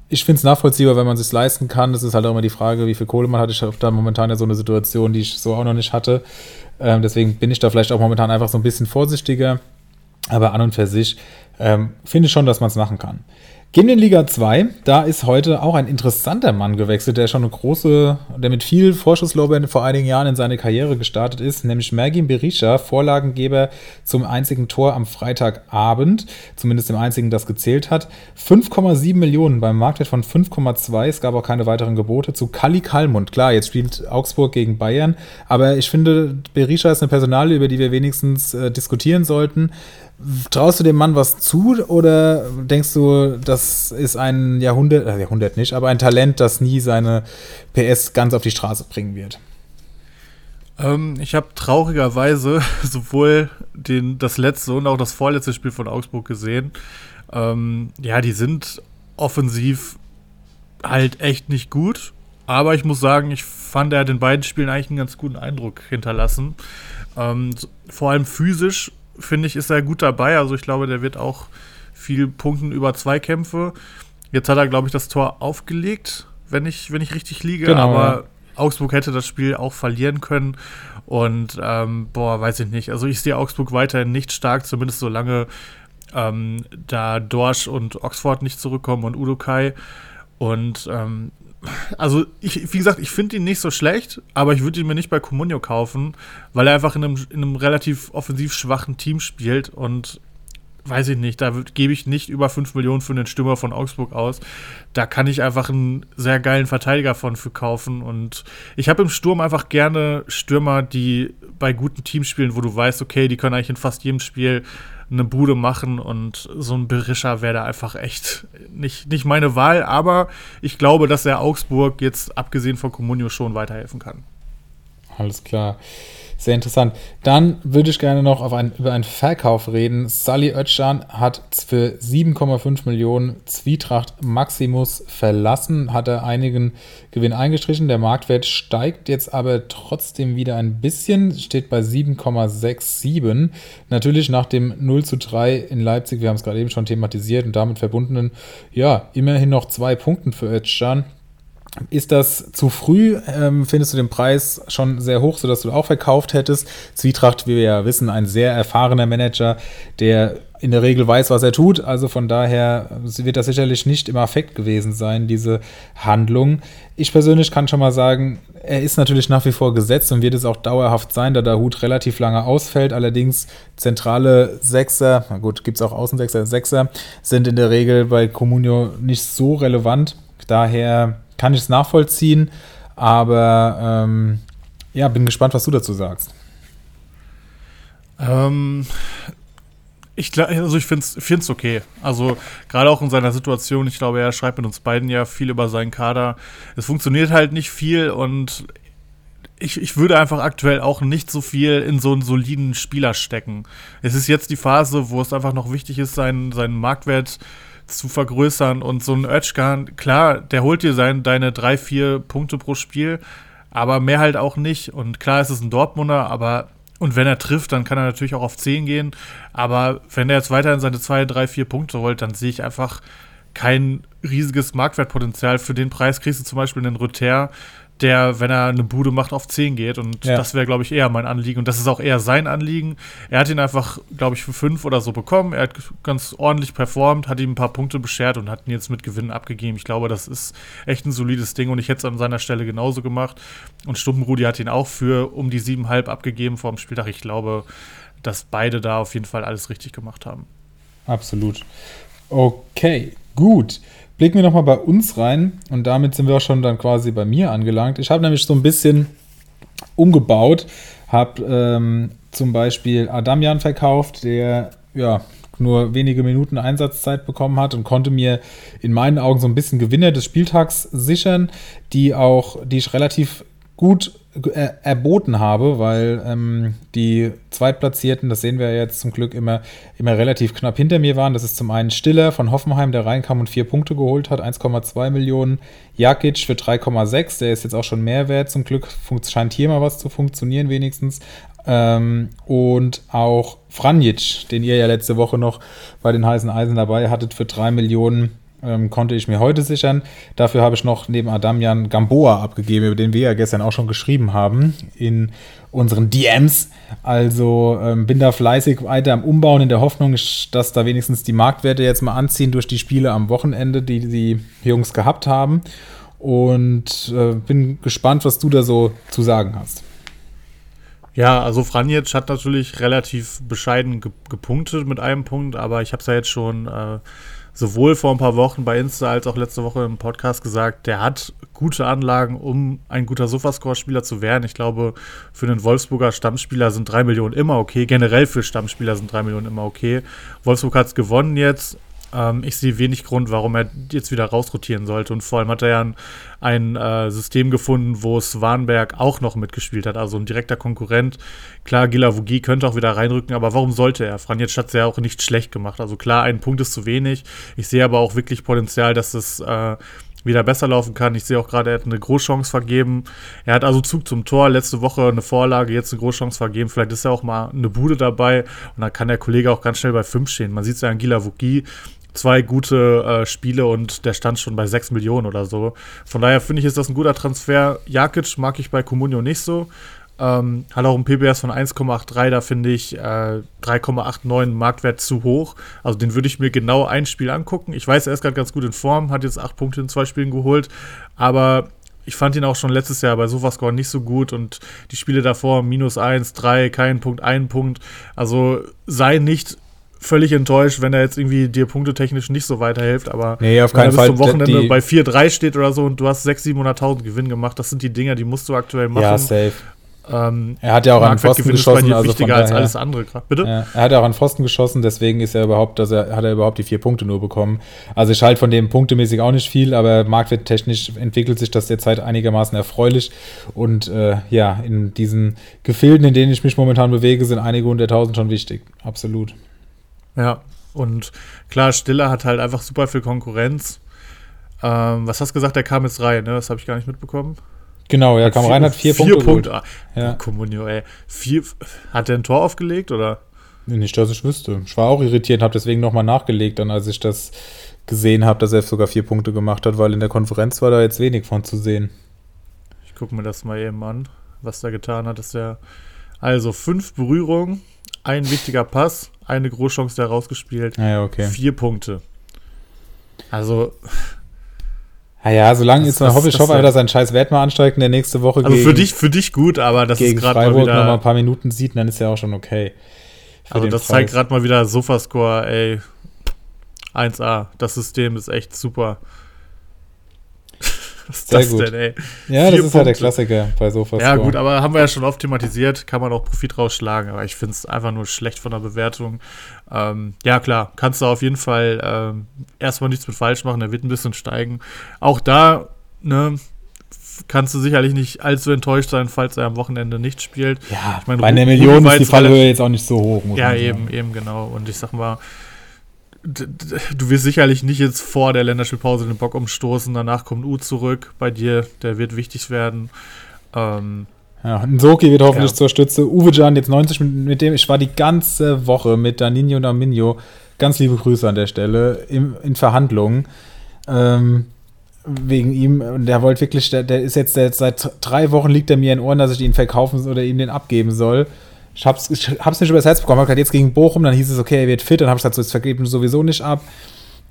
ich finde es nachvollziehbar, wenn man es sich leisten kann. Das ist halt auch immer die Frage, wie viel Kohle man hat. Ich habe da momentan ja so eine Situation, die ich so auch noch nicht hatte. Ähm, deswegen bin ich da vielleicht auch momentan einfach so ein bisschen vorsichtiger. Aber an und für sich ähm, finde ich schon, dass man es machen kann. Gehen wir in Liga 2. Da ist heute auch ein interessanter Mann gewechselt, der schon eine große, der mit viel Vorschusslorbeeren vor einigen Jahren in seine Karriere gestartet ist, nämlich Mergin Berisha, Vorlagengeber zum einzigen Tor am Freitagabend, zumindest dem einzigen, das gezählt hat. 5,7 Millionen beim Marktwert von 5,2. Es gab auch keine weiteren Gebote zu Kali Kalmund. Klar, jetzt spielt Augsburg gegen Bayern, aber ich finde, Berisha ist eine Personalie, über die wir wenigstens äh, diskutieren sollten. Traust du dem Mann was zu oder denkst du, das ist ein Jahrhundert, äh Jahrhundert nicht, aber ein Talent, das nie seine PS ganz auf die Straße bringen wird? Ähm, ich habe traurigerweise sowohl den, das letzte und auch das vorletzte Spiel von Augsburg gesehen. Ähm, ja, die sind offensiv halt echt nicht gut. Aber ich muss sagen, ich fand, er hat in beiden Spielen eigentlich einen ganz guten Eindruck hinterlassen. Ähm, vor allem physisch finde ich, ist er gut dabei. Also ich glaube, der wird auch viel punkten über Zweikämpfe. Jetzt hat er, glaube ich, das Tor aufgelegt, wenn ich, wenn ich richtig liege. Genau, aber ja. Augsburg hätte das Spiel auch verlieren können. Und ähm, boah, weiß ich nicht. Also ich sehe Augsburg weiterhin nicht stark, zumindest solange ähm, da Dorsch und Oxford nicht zurückkommen und Udokai. Und ähm, also ich, wie gesagt, ich finde ihn nicht so schlecht, aber ich würde ihn mir nicht bei Comunio kaufen, weil er einfach in einem, in einem relativ offensiv schwachen Team spielt und weiß ich nicht, da gebe ich nicht über 5 Millionen für einen Stürmer von Augsburg aus. Da kann ich einfach einen sehr geilen Verteidiger von für kaufen. Und ich habe im Sturm einfach gerne Stürmer, die bei guten Teams spielen, wo du weißt, okay, die können eigentlich in fast jedem Spiel eine Bude machen und so ein Berischer wäre da einfach echt nicht, nicht meine Wahl, aber ich glaube, dass er Augsburg jetzt abgesehen von Comunio schon weiterhelfen kann. Alles klar. Sehr interessant. Dann würde ich gerne noch auf ein, über einen Verkauf reden. Sally Özcan hat für 7,5 Millionen Zwietracht Maximus verlassen, hat er einigen Gewinn eingestrichen. Der Marktwert steigt jetzt aber trotzdem wieder ein bisschen, steht bei 7,67. Natürlich nach dem 0 zu 3 in Leipzig, wir haben es gerade eben schon thematisiert und damit verbundenen, ja, immerhin noch zwei Punkten für Özcan. Ist das zu früh? Ähm, findest du den Preis schon sehr hoch, sodass du auch verkauft hättest? Zwietracht, wie wir ja wissen, ein sehr erfahrener Manager, der in der Regel weiß, was er tut. Also von daher wird das sicherlich nicht im Affekt gewesen sein, diese Handlung. Ich persönlich kann schon mal sagen, er ist natürlich nach wie vor gesetzt und wird es auch dauerhaft sein, da der Hut relativ lange ausfällt. Allerdings zentrale Sechser, na gut, gibt es auch Außensechser, Sechser, sind in der Regel bei Comunio nicht so relevant. Daher kann ich es nachvollziehen, aber ähm, ja, bin gespannt, was du dazu sagst. Ähm, ich, also ich finde es okay. Also gerade auch in seiner Situation, ich glaube, er schreibt mit uns beiden ja viel über seinen Kader. Es funktioniert halt nicht viel und ich, ich würde einfach aktuell auch nicht so viel in so einen soliden Spieler stecken. Es ist jetzt die Phase, wo es einfach noch wichtig ist, seinen, seinen Marktwert zu zu vergrößern. Und so ein Özcan, klar, der holt dir sein, deine drei, vier Punkte pro Spiel, aber mehr halt auch nicht. Und klar ist es ein Dortmunder, aber und wenn er trifft, dann kann er natürlich auch auf 10 gehen. Aber wenn er jetzt weiterhin seine 2, 3, 4 Punkte holt, dann sehe ich einfach kein riesiges Marktwertpotenzial. Für den Preis kriegst du zum Beispiel einen Rüther, der, wenn er eine Bude macht, auf 10 geht. Und ja. das wäre, glaube ich, eher mein Anliegen. Und das ist auch eher sein Anliegen. Er hat ihn einfach, glaube ich, für 5 oder so bekommen. Er hat ganz ordentlich performt, hat ihm ein paar Punkte beschert und hat ihn jetzt mit Gewinnen abgegeben. Ich glaube, das ist echt ein solides Ding und ich hätte es an seiner Stelle genauso gemacht. Und Stumpenrudi hat ihn auch für um die 7,5 abgegeben vor dem Spieltag. Ich glaube, dass beide da auf jeden Fall alles richtig gemacht haben. Absolut. Okay, gut. Blicken wir nochmal bei uns rein und damit sind wir auch schon dann quasi bei mir angelangt. Ich habe nämlich so ein bisschen umgebaut, habe ähm, zum Beispiel Adamian verkauft, der ja nur wenige Minuten Einsatzzeit bekommen hat und konnte mir in meinen Augen so ein bisschen Gewinner des Spieltags sichern, die auch, die ich relativ gut erboten habe, weil ähm, die Zweitplatzierten, das sehen wir jetzt zum Glück immer, immer relativ knapp hinter mir waren. Das ist zum einen Stiller von Hoffenheim, der reinkam und vier Punkte geholt hat, 1,2 Millionen. Jakic für 3,6, der ist jetzt auch schon mehr wert. Zum Glück scheint hier mal was zu funktionieren, wenigstens. Ähm, und auch Franjic, den ihr ja letzte Woche noch bei den heißen Eisen dabei hattet, für 3 Millionen ähm, konnte ich mir heute sichern. Dafür habe ich noch neben Adamian Gamboa abgegeben, über den wir ja gestern auch schon geschrieben haben in unseren DMs. Also ähm, bin da fleißig weiter am Umbauen in der Hoffnung, dass da wenigstens die Marktwerte jetzt mal anziehen durch die Spiele am Wochenende, die die Jungs gehabt haben. Und äh, bin gespannt, was du da so zu sagen hast. Ja, also Franjic hat natürlich relativ bescheiden gepunktet mit einem Punkt, aber ich habe es ja jetzt schon äh, sowohl vor ein paar Wochen bei Insta als auch letzte Woche im Podcast gesagt, der hat gute Anlagen, um ein guter Sofascore-Spieler zu werden. Ich glaube, für einen Wolfsburger Stammspieler sind drei Millionen immer okay. Generell für Stammspieler sind drei Millionen immer okay. Wolfsburg hat es gewonnen jetzt. Ähm, ich sehe wenig Grund, warum er jetzt wieder rausrotieren sollte. Und vor allem hat er ja ein, ein äh, System gefunden, wo Swanberg auch noch mitgespielt hat, also ein direkter Konkurrent. Klar, Gilavogi könnte auch wieder reinrücken, aber warum sollte er? Franjetsch hat es ja auch nicht schlecht gemacht. Also klar, ein Punkt ist zu wenig. Ich sehe aber auch wirklich Potenzial, dass es äh, wieder besser laufen kann. Ich sehe auch gerade, er hat eine Großchance vergeben. Er hat also Zug zum Tor, letzte Woche eine Vorlage, jetzt eine Großchance vergeben. Vielleicht ist ja auch mal eine Bude dabei und dann kann der Kollege auch ganz schnell bei 5 stehen. Man sieht es ja an Gila Vuki, zwei gute äh, Spiele und der stand schon bei 6 Millionen oder so. Von daher finde ich, ist das ein guter Transfer. Jakic mag ich bei Comunio nicht so. Ähm, hat auch ein PBS von 1,83, da finde ich äh, 3,89 Marktwert zu hoch. Also den würde ich mir genau ein Spiel angucken. Ich weiß, er ist gerade ganz gut in Form, hat jetzt 8 Punkte in zwei Spielen geholt, aber ich fand ihn auch schon letztes Jahr bei Sofascore nicht so gut und die Spiele davor minus 1, 3, kein Punkt, ein Punkt. Also sei nicht völlig enttäuscht, wenn er jetzt irgendwie dir punktetechnisch nicht so weiterhilft, aber nee, auf keinen wenn er bis zum Wochenende bei 4-3 steht oder so und du hast 600.000, 700.000 Gewinn gemacht, das sind die Dinger, die musst du aktuell machen. Ja, safe. Ähm, er hat ja auch an Pfosten geschossen, also wichtiger als alles andere. Bitte? Ja, er hat ja auch an Pfosten geschossen, deswegen ist er überhaupt, dass er hat er überhaupt die vier Punkte nur bekommen. Also ich halte von dem punktemäßig auch nicht viel, aber marktwerttechnisch entwickelt sich das derzeit einigermaßen erfreulich. Und äh, ja, in diesen Gefilden, in denen ich mich momentan bewege, sind einige hunderttausend schon wichtig. Absolut. Ja, und klar, Stiller hat halt einfach super viel Konkurrenz. Ähm, was hast du gesagt, der kam jetzt rein, ne? Das habe ich gar nicht mitbekommen. Genau, er kam rein, hat vier, vier Punkte. Punkte. Ah, ja. Comunio, ey. Vier, hat er ein Tor aufgelegt, oder? Nicht, dass ich wüsste. Ich war auch irritiert, habe deswegen nochmal nachgelegt, dann als ich das gesehen habe, dass er sogar vier Punkte gemacht hat, weil in der Konferenz war da jetzt wenig von zu sehen. Ich gucke mir das mal eben an, was er getan hat. Ist ja also fünf Berührungen, ein wichtiger Pass, eine Großchance der rausgespielt, ah ja, okay. vier Punkte. Also naja, solange ist man, hoffe ich, hoffe, dass sein scheiß Wert mal ansteigt in der nächste Woche Also gegen, für dich, für dich gut, aber das gegen ist gerade mal wieder. noch mal ein paar Minuten sieht, dann ist ja auch schon okay. Also das Preis. zeigt gerade mal wieder Sofascore, ey. 1A. Das System ist echt super. Was ist Sehr das gut. denn, ey? Ja, Vier das ist Punkte. halt der Klassiker bei Sofascore. Ja, gut, aber haben wir ja schon oft thematisiert, kann man auch Profit rausschlagen, aber ich finde es einfach nur schlecht von der Bewertung. Ähm, ja, klar, kannst du auf jeden Fall ähm, erstmal nichts mit falsch machen, der wird ein bisschen steigen. Auch da, ne, kannst du sicherlich nicht allzu enttäuscht sein, falls er am Wochenende nicht spielt. Ja, ich mein, bei einer Million ist die Fallhöhe jetzt auch nicht so hoch. ja, eben, eben, genau. Und ich sag mal, du wirst sicherlich nicht jetzt vor der Länderspielpause den Bock umstoßen. Danach kommt U zurück bei dir, der wird wichtig werden. Ähm, ja, Nsoki wird hoffentlich ja. zur Stütze. Uwe Can jetzt 90 mit, mit dem, ich war die ganze Woche mit Danino und Arminio, ganz liebe Grüße an der Stelle, im, in Verhandlungen. Ähm, wegen ihm, und der wollte wirklich, der, der ist jetzt der, seit drei Wochen liegt er mir in Ohren, dass ich ihn verkaufen oder ihm den abgeben soll. Ich hab's, ich hab's nicht übers Herz bekommen. Hab jetzt gegen Bochum, dann hieß es, okay, er wird fit, dann hab ich gesagt, so, jetzt vergeben sowieso nicht ab.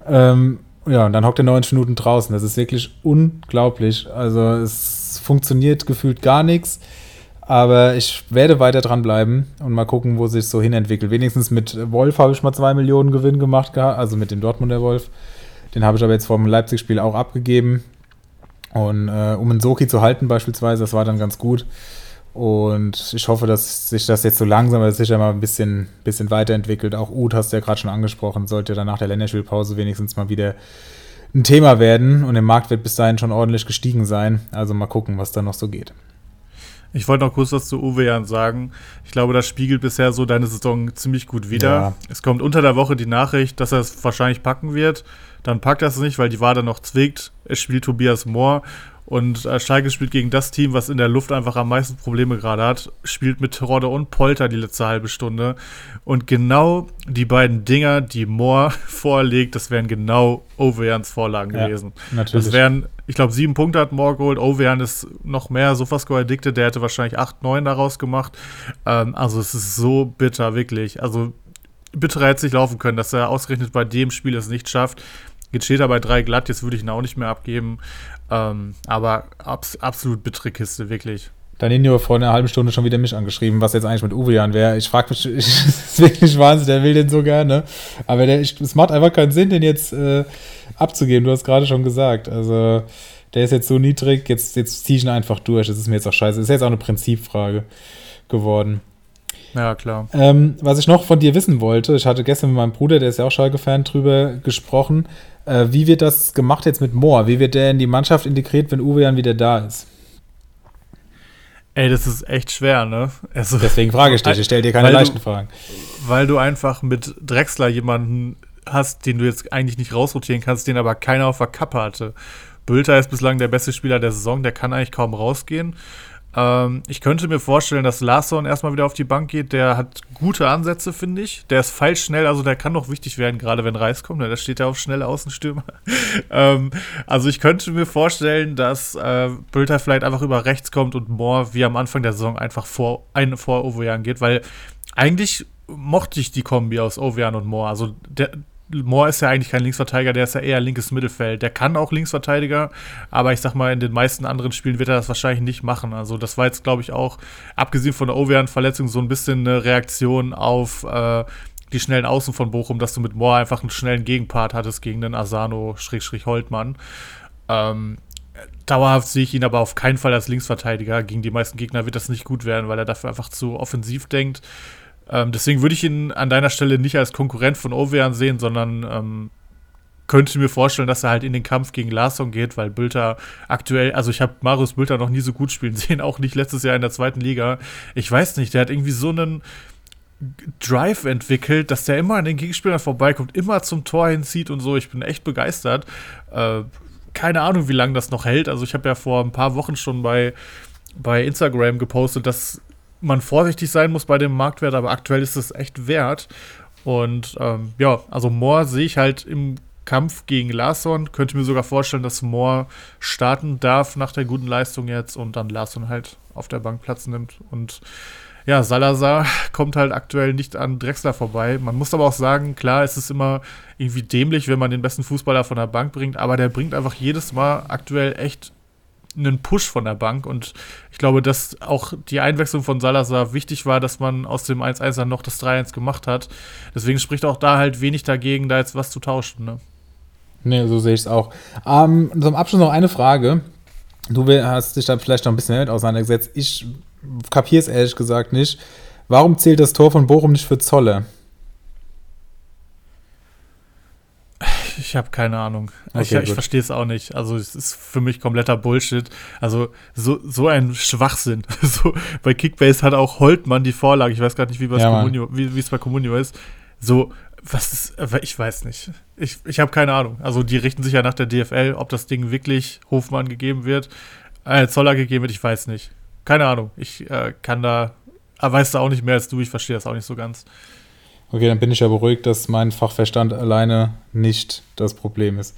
Ähm, ja, und dann hockt er 90 Minuten draußen. Das ist wirklich unglaublich. Also es funktioniert gefühlt gar nichts. Aber ich werde weiter dranbleiben und mal gucken, wo sich so hinentwickelt. Wenigstens mit Wolf habe ich mal zwei Millionen Gewinn gemacht, also mit dem Dortmunder Wolf. Den habe ich aber jetzt vor dem Leipzig-Spiel auch abgegeben. Und äh, um einen Soki zu halten beispielsweise, das war dann ganz gut. Und ich hoffe, dass sich das jetzt so langsam aber sicher mal ein bisschen, bisschen weiterentwickelt. Auch Uth hast du ja gerade schon angesprochen, sollte dann nach der Länderspielpause wenigstens mal wieder ein Thema werden. Und der Markt wird bis dahin schon ordentlich gestiegen sein. Also mal gucken, was da noch so geht. Ich wollte noch kurz was zu Uwe Jan sagen. Ich glaube, das spiegelt bisher so deine Saison ziemlich gut wider. Ja. Es kommt unter der Woche die Nachricht, dass er es wahrscheinlich packen wird. Dann packt er es nicht, weil die Wade noch zwickt. Es spielt Tobias Mohr Und äh, Schalke spielt gegen das Team, was in der Luft einfach am meisten Probleme gerade hat, spielt mit Terodde und Polter die letzte halbe Stunde. Und genau die beiden Dinger, die Moore vorlegt, das wären genau Ovejans Vorlagen ja, gewesen. Natürlich. Das wären, ich glaube, sieben Punkte hat Moore geholt. Ovejan ist noch mehr Sofascore addicted, der hätte wahrscheinlich acht, neun daraus gemacht. Ähm, also es ist so bitter, wirklich. Also bitterer hätte es nicht laufen können, dass er ausgerechnet bei dem Spiel es nicht schafft. Jetzt steht er bei drei glatt, jetzt würde ich ihn auch nicht mehr abgeben. Ähm, aber abs absolut bittere Kiste, wirklich. Danilo vor einer halben Stunde schon wieder mich angeschrieben, was jetzt eigentlich mit Uwe Jan wäre. Ich frage mich, ich, das ist wirklich Wahnsinn, der will den so gerne. Aber der, ich, es macht einfach keinen Sinn, den jetzt äh, abzugeben. Du hast gerade schon gesagt. Also, der ist jetzt so niedrig, jetzt, jetzt ziehe ich ihn einfach durch. Das ist mir jetzt auch scheiße. Das ist jetzt auch eine Prinzipfrage geworden. Ja, klar. Ähm, was ich noch von dir wissen wollte, ich hatte gestern mit meinem Bruder, der ist ja auch Schalke-Fan, drüber gesprochen. Äh, wie wird das gemacht jetzt mit Moore? Wie wird der in die Mannschaft integriert, wenn Uwe dann wieder da ist? Ey, das ist echt schwer, ne? Also, Deswegen frage ich dich, ich stelle dir keine leichten du, Fragen. Weil du einfach mit Drexler jemanden hast, den du jetzt eigentlich nicht rausrotieren kannst, den aber keiner auf der Kappe hatte. Bülter ist bislang der beste Spieler der Saison, der kann eigentlich kaum rausgehen. Ähm, ich könnte mir vorstellen, dass Larsson erstmal wieder auf die Bank geht. Der hat gute Ansätze, finde ich. Der ist feilschnell, also der kann noch wichtig werden, gerade wenn Reis kommt. Da steht er auf schnelle Außenstürmer. ähm, also ich könnte mir vorstellen, dass äh, Bülter vielleicht einfach über rechts kommt und Moore wie am Anfang der Saison einfach vor, ein, vor Ovoyan geht, weil eigentlich mochte ich die Kombi aus Ovean und Moore. Also der, Moore ist ja eigentlich kein Linksverteidiger, der ist ja eher linkes Mittelfeld. Der kann auch Linksverteidiger, aber ich sag mal, in den meisten anderen Spielen wird er das wahrscheinlich nicht machen. Also, das war jetzt, glaube ich, auch, abgesehen von der Ovean-Verletzung, so ein bisschen eine Reaktion auf äh, die schnellen Außen von Bochum, dass du mit Moore einfach einen schnellen Gegenpart hattest gegen den Asano-Holtmann. Ähm, dauerhaft sehe ich ihn aber auf keinen Fall als Linksverteidiger. Gegen die meisten Gegner wird das nicht gut werden, weil er dafür einfach zu offensiv denkt. Ähm, deswegen würde ich ihn an deiner Stelle nicht als Konkurrent von Ovean sehen, sondern ähm, könnte mir vorstellen, dass er halt in den Kampf gegen Larsson geht, weil Bülter aktuell, also ich habe Marius Bülter noch nie so gut spielen sehen, auch nicht letztes Jahr in der zweiten Liga. Ich weiß nicht, der hat irgendwie so einen Drive entwickelt, dass der immer an den Gegenspielern vorbeikommt, immer zum Tor hinzieht und so. Ich bin echt begeistert. Äh, keine Ahnung, wie lange das noch hält. Also ich habe ja vor ein paar Wochen schon bei, bei Instagram gepostet, dass man vorsichtig sein muss bei dem Marktwert, aber aktuell ist es echt wert. Und ähm, ja, also Moore sehe ich halt im Kampf gegen Larsson. Könnte mir sogar vorstellen, dass Moore starten darf nach der guten Leistung jetzt und dann Larsson halt auf der Bank Platz nimmt. Und ja, Salazar kommt halt aktuell nicht an Drexler vorbei. Man muss aber auch sagen, klar, es ist immer irgendwie dämlich, wenn man den besten Fußballer von der Bank bringt, aber der bringt einfach jedes Mal aktuell echt einen Push von der Bank. Und ich glaube, dass auch die Einwechslung von Salazar wichtig war, dass man aus dem 1-1 dann noch das 3-1 gemacht hat. Deswegen spricht auch da halt wenig dagegen, da jetzt was zu tauschen. Ne? Nee, so sehe ich es auch. Ähm, zum Abschluss noch eine Frage. Du hast dich da vielleicht noch ein bisschen mehr mit auseinandergesetzt. Ich kapiere es ehrlich gesagt nicht. Warum zählt das Tor von Bochum nicht für Zolle? Ich habe keine Ahnung. Okay, ich, ich verstehe es auch nicht. Also es ist für mich kompletter Bullshit. Also so, so ein Schwachsinn. so, bei Kickbase hat auch Holtmann die Vorlage. Ich weiß gar nicht, wie ja, es bei Comunio ist. So, was ist, ich weiß nicht. Ich, ich habe keine Ahnung. Also die richten sich ja nach der DFL, ob das Ding wirklich Hofmann gegeben wird, äh, Zoller gegeben wird, ich weiß nicht. Keine Ahnung. Ich äh, kann da, weiß da auch nicht mehr als du. Ich verstehe das auch nicht so ganz. Okay, dann bin ich ja beruhigt, dass mein Fachverstand alleine nicht das Problem ist.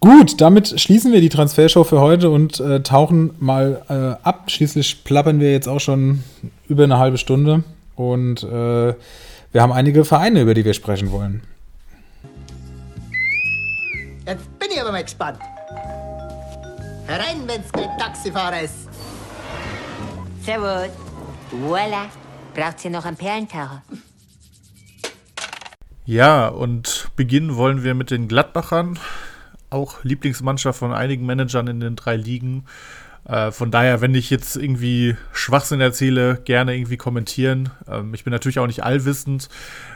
Gut, damit schließen wir die Transfershow für heute und äh, tauchen mal äh, ab. Schließlich plappern wir jetzt auch schon über eine halbe Stunde und äh, wir haben einige Vereine, über die wir sprechen wollen. Jetzt bin ich aber mal gespannt. Herein, wenn's kein Taxifahrer ist. Servus. Voila. Braucht ihr noch einen Perlentaucher? Ja, und beginnen wollen wir mit den Gladbachern, auch Lieblingsmannschaft von einigen Managern in den drei Ligen. Äh, von daher, wenn ich jetzt irgendwie Schwachsinn erzähle, gerne irgendwie kommentieren. Ähm, ich bin natürlich auch nicht allwissend,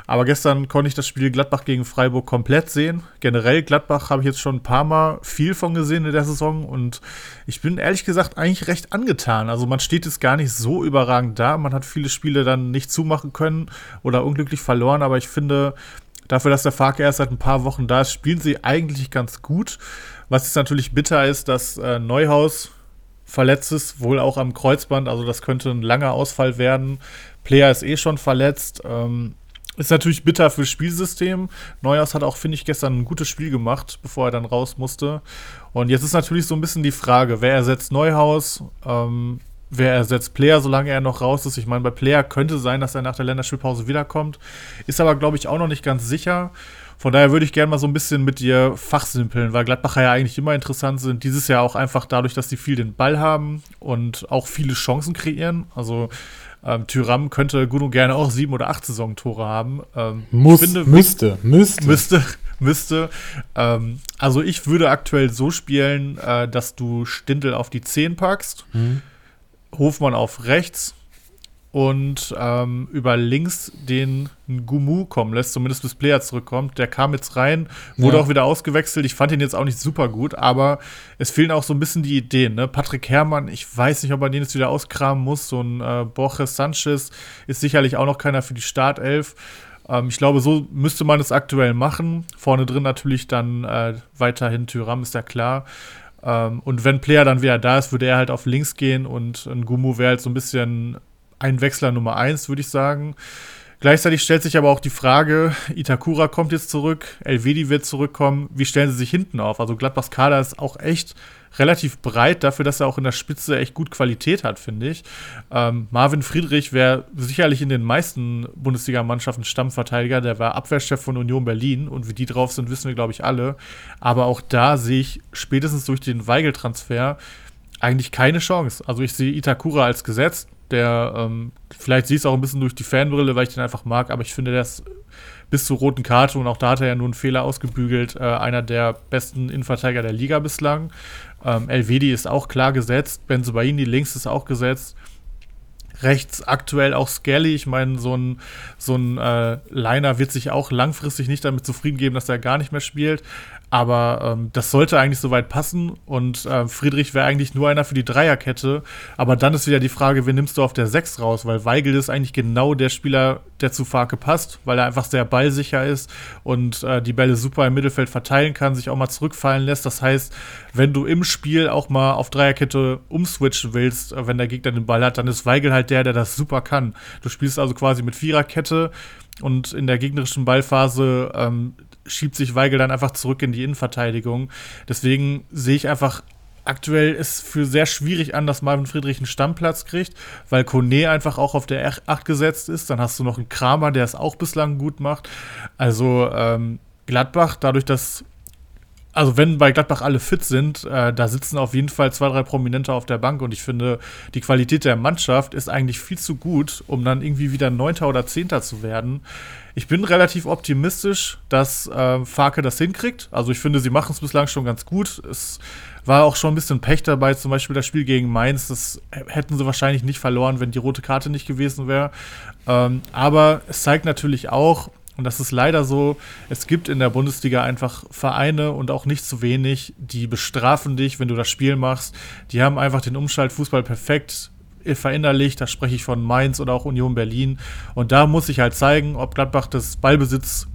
aber gestern konnte ich das Spiel Gladbach gegen Freiburg komplett sehen. Generell Gladbach habe ich jetzt schon ein paar Mal viel von gesehen in der Saison und ich bin ehrlich gesagt eigentlich recht angetan. Also man steht jetzt gar nicht so überragend da. Man hat viele Spiele dann nicht zumachen können oder unglücklich verloren, aber ich finde, Dafür, dass der Farke erst seit ein paar Wochen da ist, spielen sie eigentlich ganz gut. Was jetzt natürlich bitter ist, dass äh, Neuhaus verletzt ist, wohl auch am Kreuzband. Also das könnte ein langer Ausfall werden. Player ist eh schon verletzt. Ähm, ist natürlich bitter fürs Spielsystem. Neuhaus hat auch, finde ich, gestern ein gutes Spiel gemacht, bevor er dann raus musste. Und jetzt ist natürlich so ein bisschen die Frage, wer ersetzt Neuhaus? Ähm, wer ersetzt Player, solange er noch raus ist? Ich meine, bei Player könnte sein, dass er nach der Länderspielpause wiederkommt. Ist aber, glaube ich, auch noch nicht ganz sicher. Von daher würde ich gerne mal so ein bisschen mit dir fachsimpeln, weil Gladbacher ja eigentlich immer interessant sind. Dieses Jahr auch einfach dadurch, dass sie viel den Ball haben und auch viele Chancen kreieren. Also ähm, Tyram könnte gut und gerne auch sieben oder acht Saisontore haben. Ähm, Muss, finde, müsste, müsste. Müsste, müsste. Ähm, also ich würde aktuell so spielen, äh, dass du Stindel auf die 10 packst, mhm. Hofmann auf rechts, und ähm, über links den Gumu kommen lässt, zumindest bis Player zurückkommt. Der kam jetzt rein, wurde ja. auch wieder ausgewechselt. Ich fand ihn jetzt auch nicht super gut, aber es fehlen auch so ein bisschen die Ideen. Ne? Patrick Herrmann, ich weiß nicht, ob er den jetzt wieder auskramen muss. So ein äh, Borges Sanchez ist sicherlich auch noch keiner für die Startelf. Ähm, ich glaube, so müsste man es aktuell machen. Vorne drin natürlich dann äh, weiterhin Tyram, ist ja klar. Ähm, und wenn Player dann wieder da ist, würde er halt auf links gehen und ein Gumu wäre halt so ein bisschen ein Wechsler Nummer eins, würde ich sagen. Gleichzeitig stellt sich aber auch die Frage, Itakura kommt jetzt zurück, Elvedi wird zurückkommen, wie stellen sie sich hinten auf? Also Gladbachs Kader ist auch echt relativ breit dafür, dass er auch in der Spitze echt gut Qualität hat, finde ich. Ähm, Marvin Friedrich wäre sicherlich in den meisten Bundesliga-Mannschaften Stammverteidiger, der war Abwehrchef von Union Berlin und wie die drauf sind, wissen wir, glaube ich, alle. Aber auch da sehe ich spätestens durch den Weigel-Transfer eigentlich keine Chance. Also ich sehe Itakura als gesetzt, der, ähm, vielleicht siehst du auch ein bisschen durch die Fanbrille, weil ich den einfach mag, aber ich finde, der ist bis zur roten Karte und auch da hat er ja nur einen Fehler ausgebügelt, äh, einer der besten Innenverteidiger der Liga bislang. Ähm, Elvedi ist auch klar gesetzt, Benzobaini links ist auch gesetzt. Rechts aktuell auch Skelly. Ich meine, so ein, so ein äh, Liner wird sich auch langfristig nicht damit zufrieden geben, dass er gar nicht mehr spielt. Aber ähm, das sollte eigentlich soweit passen und äh, Friedrich wäre eigentlich nur einer für die Dreierkette. Aber dann ist wieder die Frage, wen nimmst du auf der 6 raus? Weil Weigel ist eigentlich genau der Spieler, der zu Farke passt, weil er einfach sehr ballsicher ist und äh, die Bälle super im Mittelfeld verteilen kann, sich auch mal zurückfallen lässt. Das heißt, wenn du im Spiel auch mal auf Dreierkette umswitchen willst, äh, wenn der Gegner den Ball hat, dann ist Weigel halt der, der das super kann. Du spielst also quasi mit Viererkette und in der gegnerischen Ballphase ähm, schiebt sich Weigel dann einfach zurück in die Innenverteidigung. Deswegen sehe ich einfach aktuell ist für sehr schwierig an, dass Marvin Friedrich einen Stammplatz kriegt, weil Kone einfach auch auf der 8 gesetzt ist. Dann hast du noch einen Kramer, der es auch bislang gut macht. Also ähm, Gladbach, dadurch, dass also wenn bei Gladbach alle fit sind, äh, da sitzen auf jeden Fall zwei, drei Prominente auf der Bank und ich finde, die Qualität der Mannschaft ist eigentlich viel zu gut, um dann irgendwie wieder Neunter oder Zehnter zu werden. Ich bin relativ optimistisch, dass äh, Farke das hinkriegt. Also ich finde, sie machen es bislang schon ganz gut. Es war auch schon ein bisschen Pech dabei, zum Beispiel das Spiel gegen Mainz. Das hätten sie wahrscheinlich nicht verloren, wenn die rote Karte nicht gewesen wäre. Ähm, aber es zeigt natürlich auch, und das ist leider so, es gibt in der Bundesliga einfach Vereine und auch nicht zu wenig, die bestrafen dich, wenn du das Spiel machst. Die haben einfach den Umschaltfußball perfekt verinnerlicht. Da spreche ich von Mainz oder auch Union Berlin. Und da muss ich halt zeigen, ob Gladbach das Ballbesitz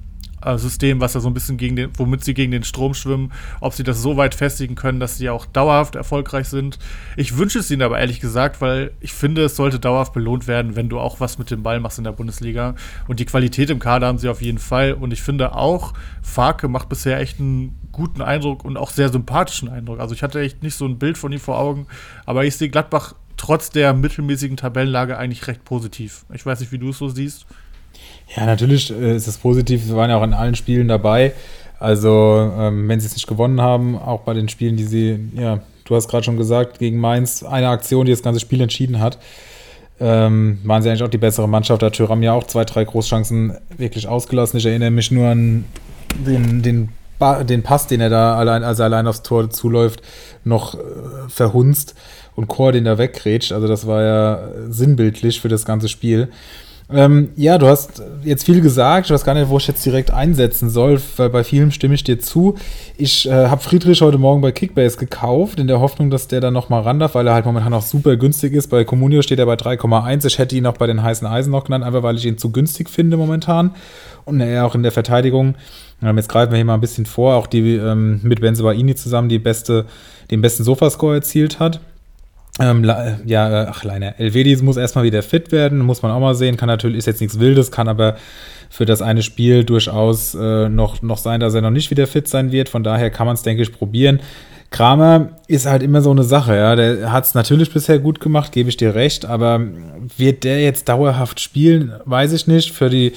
System, was da so ein bisschen gegen den, womit sie gegen den Strom schwimmen, ob sie das so weit festigen können, dass sie auch dauerhaft erfolgreich sind. Ich wünsche es ihnen aber ehrlich gesagt, weil ich finde, es sollte dauerhaft belohnt werden, wenn du auch was mit dem Ball machst in der Bundesliga. Und die Qualität im Kader haben sie auf jeden Fall. Und ich finde auch, Farke macht bisher echt einen guten Eindruck und auch sehr sympathischen Eindruck. Also ich hatte echt nicht so ein Bild von ihm vor Augen, aber ich sehe Gladbach trotz der mittelmäßigen Tabellenlage eigentlich recht positiv. Ich weiß nicht, wie du es so siehst. Ja, natürlich äh, ist es positiv. Wir waren ja auch in allen Spielen dabei. Also, ähm, wenn sie es nicht gewonnen haben, auch bei den Spielen, die sie, ja, du hast gerade schon gesagt, gegen Mainz, eine Aktion, die das ganze Spiel entschieden hat, ähm, waren sie eigentlich auch die bessere Mannschaft. Da hat Thüram ja auch zwei, drei Großchancen wirklich ausgelassen. Ich erinnere mich nur an den, den, den Pass, den er da allein, als er allein aufs Tor zuläuft, noch äh, verhunzt und Chor den da weggrätscht. Also, das war ja sinnbildlich für das ganze Spiel. Ähm, ja, du hast jetzt viel gesagt. Ich weiß gar nicht, wo ich jetzt direkt einsetzen soll, weil bei vielem stimme ich dir zu. Ich äh, habe Friedrich heute Morgen bei Kickbase gekauft, in der Hoffnung, dass der dann nochmal ran darf, weil er halt momentan auch super günstig ist. Bei Comunio steht er bei 3,1. Ich hätte ihn auch bei den heißen Eisen noch genannt, einfach weil ich ihn zu günstig finde momentan. und er auch in der Verteidigung. Ähm, jetzt greifen wir hier mal ein bisschen vor, auch die ähm, mit Benzobaini zusammen die beste, den besten Sofascore erzielt hat. Ähm, ja, ach, Leiner. Elvedis muss erstmal wieder fit werden, muss man auch mal sehen. Kann natürlich, ist jetzt nichts Wildes, kann aber für das eine Spiel durchaus äh, noch, noch sein, dass er noch nicht wieder fit sein wird. Von daher kann man es, denke ich, probieren. Kramer ist halt immer so eine Sache, ja. Der hat es natürlich bisher gut gemacht, gebe ich dir recht, aber wird der jetzt dauerhaft spielen, weiß ich nicht. Für die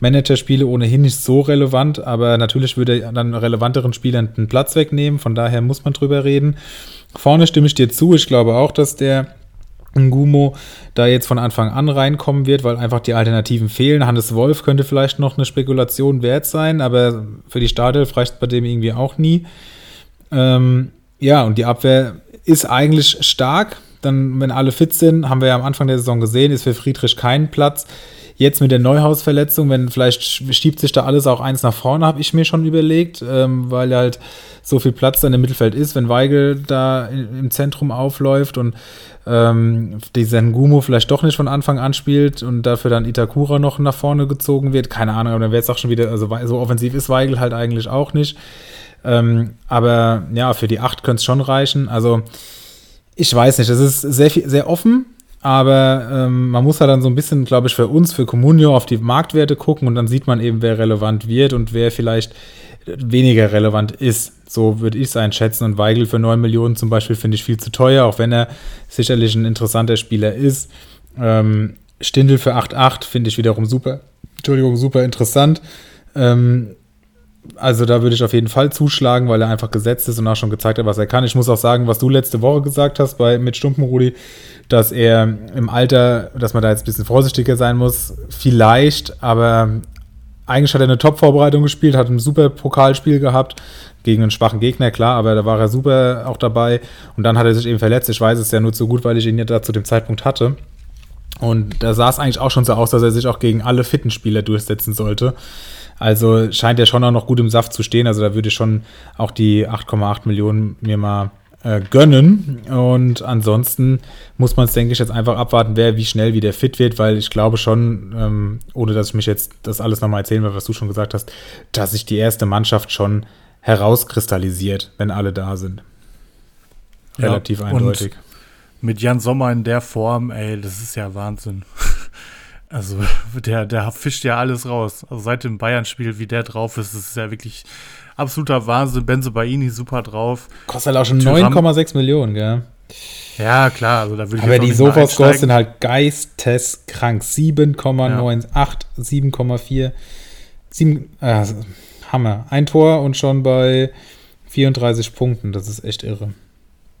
Managerspiele ohnehin nicht so relevant, aber natürlich würde er dann relevanteren Spielern einen Platz wegnehmen, von daher muss man drüber reden. Vorne stimme ich dir zu, ich glaube auch, dass der Ngumo da jetzt von Anfang an reinkommen wird, weil einfach die Alternativen fehlen. Hannes Wolf könnte vielleicht noch eine Spekulation wert sein, aber für die Startelf reicht bei dem irgendwie auch nie. Ähm, ja, und die Abwehr ist eigentlich stark. Dann, wenn alle fit sind, haben wir ja am Anfang der Saison gesehen, ist für Friedrich kein Platz. Jetzt mit der Neuhausverletzung, wenn vielleicht schiebt sich da alles auch eins nach vorne, habe ich mir schon überlegt, ähm, weil halt so viel Platz dann im Mittelfeld ist, wenn Weigel da im Zentrum aufläuft und ähm, dieser Ngumo vielleicht doch nicht von Anfang an spielt und dafür dann Itakura noch nach vorne gezogen wird. Keine Ahnung, aber dann wäre es auch schon wieder, also so offensiv ist Weigel halt eigentlich auch nicht. Ähm, aber ja, für die 8 könnte es schon reichen. Also ich weiß nicht, das ist sehr, sehr offen, aber ähm, man muss halt dann so ein bisschen, glaube ich, für uns, für Comunio auf die Marktwerte gucken und dann sieht man eben, wer relevant wird und wer vielleicht weniger relevant ist. So würde ich es einschätzen. Und Weigel für 9 Millionen zum Beispiel finde ich viel zu teuer, auch wenn er sicherlich ein interessanter Spieler ist. Ähm, Stindel für 8,8 finde ich wiederum super. Entschuldigung, super interessant. Ähm, also da würde ich auf jeden Fall zuschlagen, weil er einfach gesetzt ist und auch schon gezeigt hat, was er kann. Ich muss auch sagen, was du letzte Woche gesagt hast bei, mit Stumpenrudi, dass er im Alter, dass man da jetzt ein bisschen vorsichtiger sein muss, vielleicht, aber eigentlich hat er eine Top-Vorbereitung gespielt, hat ein super Pokalspiel gehabt gegen einen schwachen Gegner, klar, aber da war er super auch dabei und dann hat er sich eben verletzt. Ich weiß es ja nur zu gut, weil ich ihn ja da zu dem Zeitpunkt hatte. Und da sah es eigentlich auch schon so aus, dass er sich auch gegen alle fitten Spieler durchsetzen sollte. Also scheint er schon auch noch gut im Saft zu stehen. Also da würde ich schon auch die 8,8 Millionen mir mal äh, gönnen. Und ansonsten muss man es, denke ich, jetzt einfach abwarten, wer wie schnell wieder fit wird, weil ich glaube schon, ähm, ohne dass ich mich jetzt das alles nochmal erzählen will, was du schon gesagt hast, dass sich die erste Mannschaft schon herauskristallisiert, wenn alle da sind. Relativ ja, eindeutig. mit Jan Sommer in der Form, ey, das ist ja Wahnsinn. Also der, der fischt ja alles raus. Also seit dem Bayern-Spiel, wie der drauf ist, ist ja wirklich absoluter Wahnsinn. Benzo Baini super drauf. Kostet halt auch schon 9,6 Millionen, gell? Ja, klar. Also da würde Aber die Sofa-Scores sind halt geisteskrank. 7,98, ja. 7,4. 7, äh, Hammer. Ein Tor und schon bei 34 Punkten. Das ist echt irre.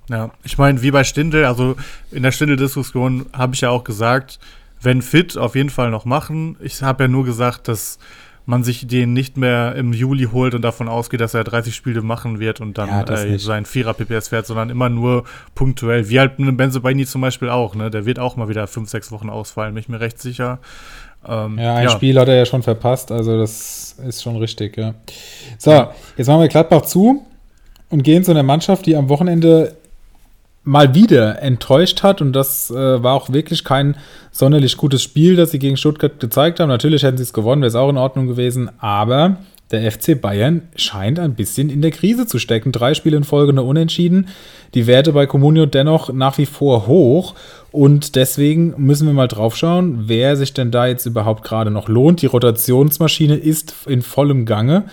Ja, ich meine, wie bei Stindel, also in der Stindel-Diskussion habe ich ja auch gesagt, wenn fit, auf jeden Fall noch machen. Ich habe ja nur gesagt, dass man sich den nicht mehr im Juli holt und davon ausgeht, dass er 30 Spiele machen wird und dann ja, äh, sein Vierer PPS fährt, sondern immer nur punktuell. Wie halt ein Benzo Baini zum Beispiel auch, ne? Der wird auch mal wieder fünf, sechs Wochen ausfallen, bin ich mir recht sicher. Ähm, ja, ein ja. Spiel hat er ja schon verpasst, also das ist schon richtig, ja. So, jetzt machen wir Gladbach zu und gehen zu einer Mannschaft, die am Wochenende mal wieder enttäuscht hat und das äh, war auch wirklich kein sonderlich gutes Spiel, das sie gegen Stuttgart gezeigt haben. Natürlich hätten sie es gewonnen, wäre es auch in Ordnung gewesen, aber der FC Bayern scheint ein bisschen in der Krise zu stecken. Drei Spiele in Folge nur unentschieden. Die Werte bei Comunio dennoch nach wie vor hoch. Und deswegen müssen wir mal drauf schauen, wer sich denn da jetzt überhaupt gerade noch lohnt. Die Rotationsmaschine ist in vollem Gange.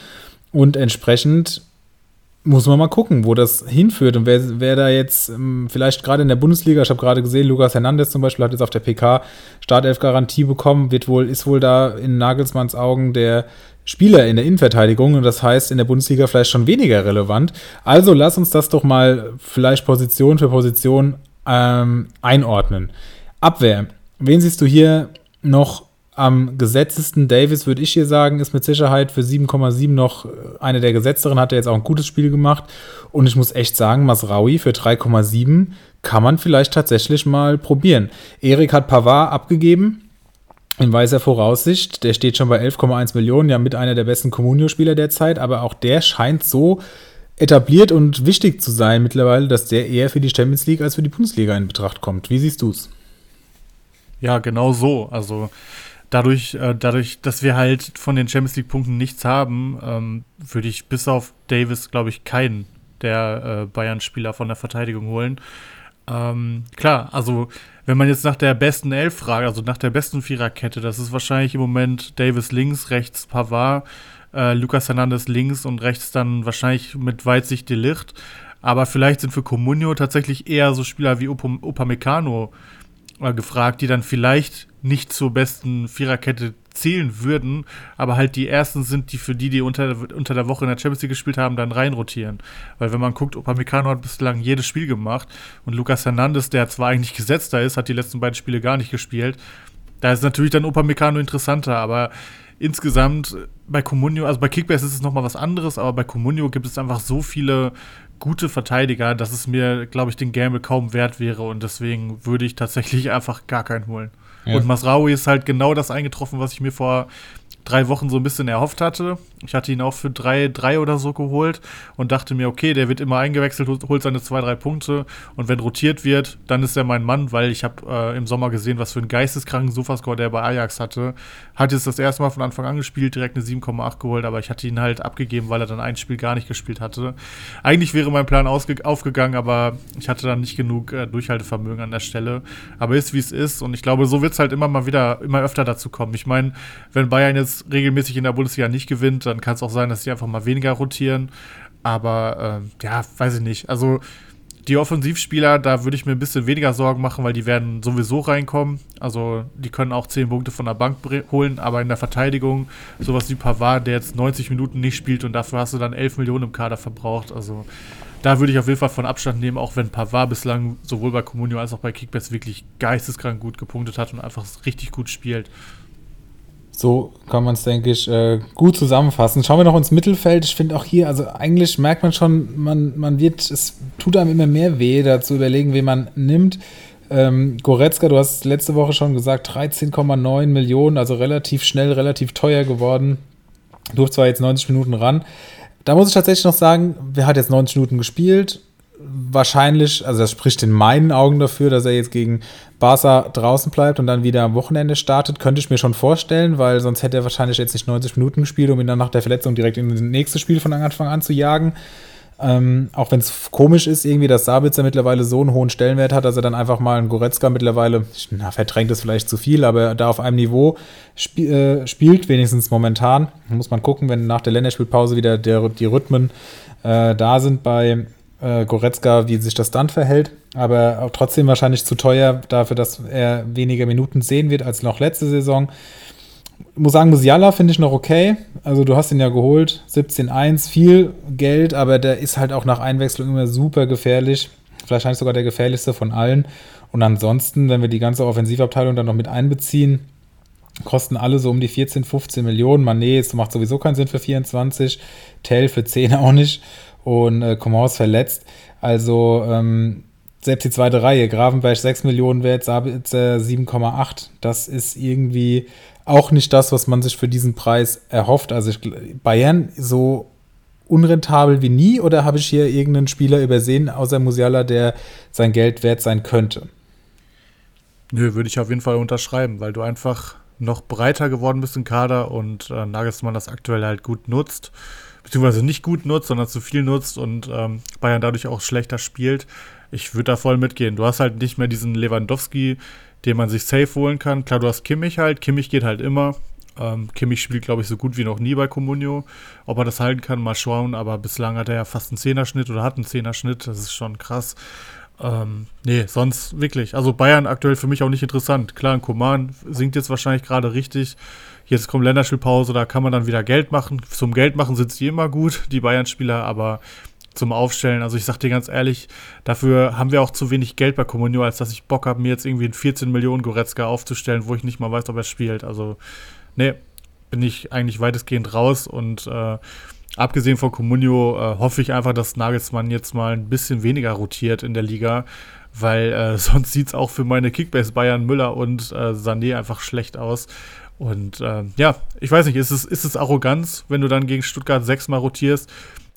Und entsprechend muss man mal gucken, wo das hinführt und wer, wer da jetzt ähm, vielleicht gerade in der Bundesliga, ich habe gerade gesehen, Lukas Hernandez zum Beispiel hat jetzt auf der PK Startelf-Garantie bekommen, wird wohl, ist wohl da in Nagelsmanns Augen der Spieler in der Innenverteidigung und das heißt in der Bundesliga vielleicht schon weniger relevant. Also lass uns das doch mal vielleicht Position für Position ähm, einordnen. Abwehr. Wen siehst du hier noch am gesetztesten Davis, würde ich hier sagen, ist mit Sicherheit für 7,7 noch äh, eine der gesetzteren, hat er jetzt auch ein gutes Spiel gemacht. Und ich muss echt sagen, Masraui für 3,7 kann man vielleicht tatsächlich mal probieren. Erik hat Pavard abgegeben in weiser Voraussicht. Der steht schon bei 11,1 Millionen, ja mit einer der besten Comunio-Spieler der Zeit, aber auch der scheint so etabliert und wichtig zu sein mittlerweile, dass der eher für die Champions League als für die Bundesliga in Betracht kommt. Wie siehst du es? Ja, genau so. Also dadurch, äh, dadurch, dass wir halt von den Champions League-Punkten nichts haben, ähm, würde ich bis auf Davis, glaube ich, keinen der äh, Bayern-Spieler von der Verteidigung holen. Ähm, klar, also wenn man jetzt nach der besten Elf fragt, also nach der besten Viererkette, das ist wahrscheinlich im Moment Davis links, rechts Pavard, äh, Lucas Hernandez links und rechts dann wahrscheinlich mit Weitsicht Delicht. Aber vielleicht sind für Comunio tatsächlich eher so Spieler wie Upamecano äh, gefragt, die dann vielleicht nicht zur besten Viererkette zählen würden, aber halt die ersten sind, die für die, die unter, unter der Woche in der Champions League gespielt haben, dann reinrotieren. Weil wenn man guckt, Upamecano hat bislang jedes Spiel gemacht und Lucas Hernandez, der zwar eigentlich gesetzter ist, hat die letzten beiden Spiele gar nicht gespielt. Da ist natürlich dann Upamecano interessanter, aber insgesamt bei Comunio, also bei Kickbase ist es nochmal was anderes, aber bei Comunio gibt es einfach so viele gute Verteidiger, dass es mir, glaube ich, den Gamble kaum wert wäre und deswegen würde ich tatsächlich einfach gar keinen holen. Ja. Und Masraoui ist halt genau das eingetroffen, was ich mir vor drei Wochen so ein bisschen erhofft hatte. Ich hatte ihn auch für drei, drei oder so geholt und dachte mir, okay, der wird immer eingewechselt, holt seine zwei, drei Punkte und wenn rotiert wird, dann ist er mein Mann, weil ich habe äh, im Sommer gesehen, was für einen geisteskranken Sofascore der bei Ajax hatte. Hat jetzt das erste Mal von Anfang an gespielt, direkt eine 7,8 geholt, aber ich hatte ihn halt abgegeben, weil er dann ein Spiel gar nicht gespielt hatte. Eigentlich wäre mein Plan aufgegangen, aber ich hatte dann nicht genug äh, Durchhaltevermögen an der Stelle. Aber ist wie es ist und ich glaube, so wird es halt immer mal wieder, immer öfter dazu kommen. Ich meine, wenn Bayern jetzt regelmäßig in der Bundesliga nicht gewinnt, dann kann es auch sein, dass sie einfach mal weniger rotieren. Aber äh, ja, weiß ich nicht. Also die Offensivspieler, da würde ich mir ein bisschen weniger Sorgen machen, weil die werden sowieso reinkommen. Also die können auch 10 Punkte von der Bank holen, aber in der Verteidigung, sowas wie Pavard, der jetzt 90 Minuten nicht spielt und dafür hast du dann 11 Millionen im Kader verbraucht. Also da würde ich auf jeden Fall von Abstand nehmen, auch wenn Pavard bislang sowohl bei Comunio als auch bei Kickbacks wirklich geisteskrank gut gepunktet hat und einfach richtig gut spielt. So kann man es, denke ich, äh, gut zusammenfassen. Schauen wir noch ins Mittelfeld. Ich finde auch hier, also eigentlich merkt man schon, man, man wird, es tut einem immer mehr weh, da zu überlegen, wen man nimmt. Ähm, Goretzka, du hast letzte Woche schon gesagt, 13,9 Millionen, also relativ schnell, relativ teuer geworden. Durfte zwar jetzt 90 Minuten ran. Da muss ich tatsächlich noch sagen, wer hat jetzt 90 Minuten gespielt? Wahrscheinlich, also das spricht in meinen Augen dafür, dass er jetzt gegen Barca draußen bleibt und dann wieder am Wochenende startet, könnte ich mir schon vorstellen, weil sonst hätte er wahrscheinlich jetzt nicht 90 Minuten gespielt, um ihn dann nach der Verletzung direkt in das nächste Spiel von Anfang an zu jagen. Ähm, auch wenn es komisch ist, irgendwie, dass Sabitzer mittlerweile so einen hohen Stellenwert hat, dass er dann einfach mal einen Goretzka mittlerweile, na, verdrängt ist vielleicht zu viel, aber da auf einem Niveau sp äh, spielt, wenigstens momentan. Muss man gucken, wenn nach der Länderspielpause wieder der, die Rhythmen äh, da sind bei äh, Goretzka, wie sich das dann verhält. Aber auch trotzdem wahrscheinlich zu teuer dafür, dass er weniger Minuten sehen wird als noch letzte Saison. Muss sagen, Musiala finde ich noch okay. Also du hast ihn ja geholt, 17-1, viel Geld, aber der ist halt auch nach Einwechslung immer super gefährlich. Vielleicht sogar der gefährlichste von allen. Und ansonsten, wenn wir die ganze Offensivabteilung dann noch mit einbeziehen, kosten alle so um die 14, 15 Millionen. Mané macht sowieso keinen Sinn für 24, Tell für 10 auch nicht und äh, Coman ist verletzt. Also ähm, selbst die zweite Reihe, Gravenberg 6 Millionen wert, Sabitzer 7,8. Das ist irgendwie auch nicht das, was man sich für diesen Preis erhofft. Also ich, Bayern so unrentabel wie nie oder habe ich hier irgendeinen Spieler übersehen, außer Musiala, der sein Geld wert sein könnte? Nö, würde ich auf jeden Fall unterschreiben, weil du einfach noch breiter geworden bist im Kader und äh, Nagelsmann das aktuell halt gut nutzt beziehungsweise nicht gut nutzt, sondern zu viel nutzt und ähm, Bayern dadurch auch schlechter spielt. Ich würde da voll mitgehen. Du hast halt nicht mehr diesen Lewandowski, den man sich safe holen kann. Klar, du hast Kimmich halt. Kimmich geht halt immer. Ähm, Kimmich spielt, glaube ich, so gut wie noch nie bei Comunio. Ob er das halten kann, mal schauen. Aber bislang hat er ja fast einen Zehnerschnitt oder hat einen Zehnerschnitt. Das ist schon krass. Ähm, nee, sonst wirklich. Also Bayern aktuell für mich auch nicht interessant. Klar, ein Koman singt jetzt wahrscheinlich gerade richtig. Jetzt kommt Länderspielpause, da kann man dann wieder Geld machen. Zum Geld machen sind sie immer gut, die Bayern-Spieler, aber zum Aufstellen, also ich sag dir ganz ehrlich, dafür haben wir auch zu wenig Geld bei Comunio, als dass ich Bock habe, mir jetzt irgendwie einen 14 Millionen Goretzka aufzustellen, wo ich nicht mal weiß, ob er spielt. Also, nee, bin ich eigentlich weitestgehend raus und äh, abgesehen von Comunio äh, hoffe ich einfach, dass Nagelsmann jetzt mal ein bisschen weniger rotiert in der Liga, weil äh, sonst sieht es auch für meine Kickbase Bayern Müller und äh, Sané einfach schlecht aus. Und äh, ja, ich weiß nicht, ist es, ist es Arroganz, wenn du dann gegen Stuttgart sechsmal rotierst?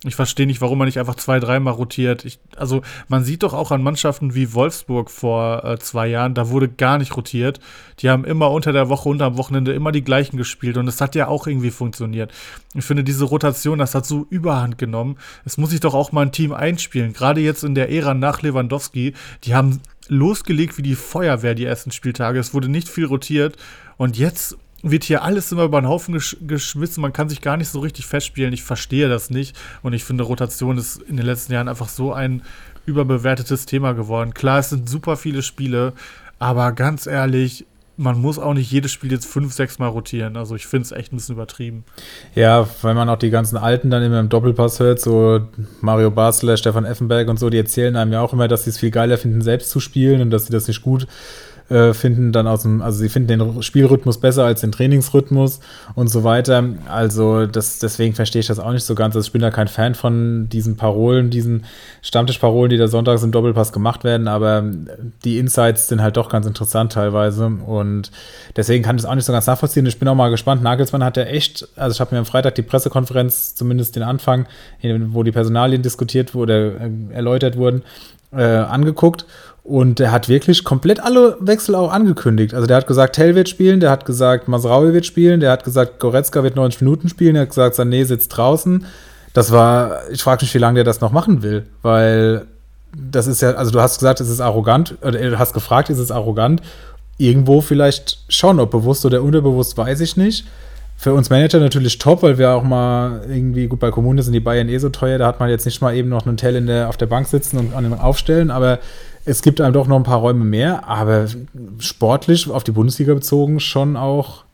Ich verstehe nicht, warum man nicht einfach zwei, dreimal rotiert. Ich, also man sieht doch auch an Mannschaften wie Wolfsburg vor äh, zwei Jahren, da wurde gar nicht rotiert. Die haben immer unter der Woche, unter am Wochenende immer die gleichen gespielt und es hat ja auch irgendwie funktioniert. Ich finde, diese Rotation, das hat so überhand genommen. Es muss sich doch auch mal ein Team einspielen. Gerade jetzt in der Ära nach Lewandowski, die haben losgelegt wie die Feuerwehr die ersten Spieltage. Es wurde nicht viel rotiert und jetzt wird hier alles immer über den Haufen gesch geschmissen. Man kann sich gar nicht so richtig festspielen. Ich verstehe das nicht. Und ich finde, Rotation ist in den letzten Jahren einfach so ein überbewertetes Thema geworden. Klar, es sind super viele Spiele, aber ganz ehrlich, man muss auch nicht jedes Spiel jetzt fünf, sechs Mal rotieren. Also ich finde es echt ein bisschen übertrieben. Ja, weil man auch die ganzen Alten dann immer im Doppelpass hört, so Mario Basler, Stefan Effenberg und so, die erzählen einem ja auch immer, dass sie es viel geiler finden, selbst zu spielen und dass sie das nicht gut äh, finden dann aus dem, also sie finden den Spielrhythmus besser als den Trainingsrhythmus und so weiter. Also das, deswegen verstehe ich das auch nicht so ganz. Also ich bin da kein Fan von diesen Parolen, diesen Stammtischparolen, die da sonntags im Doppelpass gemacht werden, aber die Insights sind halt doch ganz interessant teilweise und deswegen kann ich das auch nicht so ganz nachvollziehen. Ich bin auch mal gespannt. Nagelsmann hat ja echt, also ich habe mir am Freitag die Pressekonferenz, zumindest den Anfang, wo die Personalien diskutiert wurde, äh, erläutert wurden, äh, angeguckt und der hat wirklich komplett alle Wechsel auch angekündigt. Also der hat gesagt, Tell wird spielen, der hat gesagt, Masraui wird spielen, der hat gesagt, Goretzka wird 90 Minuten spielen, der hat gesagt, Sané sitzt draußen. Das war, ich frage mich, wie lange der das noch machen will, weil das ist ja, also du hast gesagt, es ist arrogant, oder du hast gefragt, ist es arrogant? Irgendwo vielleicht schon, ob bewusst oder unterbewusst, weiß ich nicht. Für uns Manager natürlich top, weil wir auch mal irgendwie, gut, bei Kommunen sind die Bayern eh so teuer, da hat man jetzt nicht mal eben noch einen Tell in der, auf der Bank sitzen und an den aufstellen, aber es gibt einem doch noch ein paar Räume mehr, aber sportlich auf die Bundesliga bezogen schon auch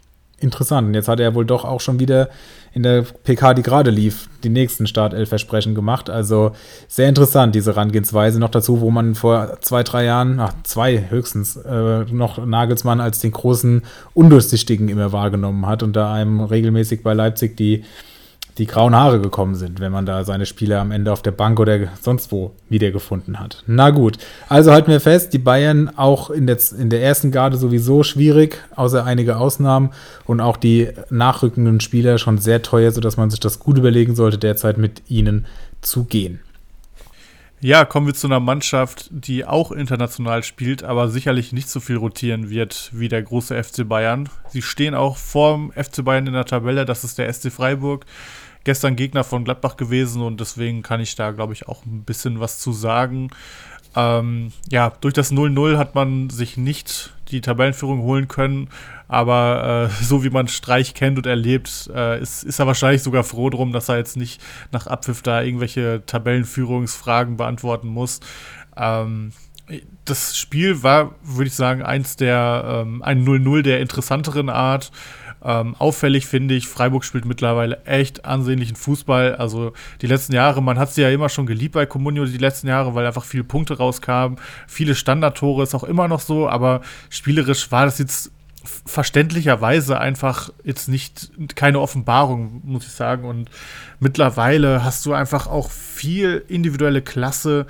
interessant. Und jetzt hat er wohl doch auch schon wieder in der PK, die gerade lief, die nächsten Startelf-Versprechen gemacht. Also sehr interessant, diese Herangehensweise. Noch dazu, wo man vor zwei, drei Jahren, ach, zwei höchstens, äh, noch Nagelsmann als den großen Undurchsichtigen immer wahrgenommen hat und da einem regelmäßig bei Leipzig die die grauen Haare gekommen sind, wenn man da seine Spiele am Ende auf der Bank oder sonst wo wiedergefunden hat. Na gut, also halten wir fest, die Bayern auch in der, in der ersten Garde sowieso schwierig, außer einige Ausnahmen und auch die nachrückenden Spieler schon sehr teuer, sodass man sich das gut überlegen sollte, derzeit mit ihnen zu gehen. Ja, kommen wir zu einer Mannschaft, die auch international spielt, aber sicherlich nicht so viel rotieren wird wie der große FC Bayern. Sie stehen auch vorm FC Bayern in der Tabelle, das ist der SC Freiburg gestern Gegner von Gladbach gewesen und deswegen kann ich da, glaube ich, auch ein bisschen was zu sagen. Ähm, ja, durch das 0-0 hat man sich nicht die Tabellenführung holen können, aber äh, so wie man Streich kennt und erlebt, äh, ist, ist er wahrscheinlich sogar froh drum, dass er jetzt nicht nach Abpfiff da irgendwelche Tabellenführungsfragen beantworten muss. Ähm, das Spiel war, würde ich sagen, eins der, ähm, ein 0-0 der interessanteren Art. Ähm, auffällig finde ich, Freiburg spielt mittlerweile echt ansehnlichen Fußball. Also die letzten Jahre, man hat sie ja immer schon geliebt bei Comunio die letzten Jahre, weil einfach viele Punkte rauskamen. Viele Standardtore ist auch immer noch so, aber spielerisch war das jetzt verständlicherweise einfach jetzt nicht keine Offenbarung, muss ich sagen. Und mittlerweile hast du einfach auch viel individuelle Klasse.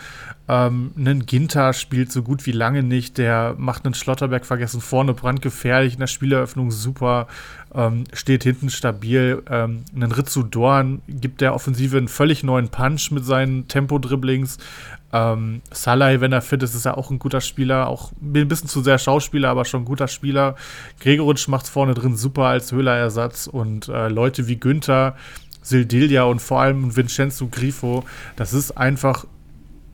Ähm, einen Ginter spielt so gut wie lange nicht. Der macht einen Schlotterberg vergessen, vorne brandgefährlich, in der Spieleröffnung super, ähm, steht hinten stabil. Ähm, einen Ritsu Dorn gibt der Offensive einen völlig neuen Punch mit seinen Tempo-Dribblings. Ähm, Salai, wenn er fit ist, ist er auch ein guter Spieler. Auch ein bisschen zu sehr Schauspieler, aber schon ein guter Spieler. Gregoritsch macht vorne drin super als Höhlerersatz. Und äh, Leute wie Günther, Sildilia und vor allem Vincenzo Grifo, das ist einfach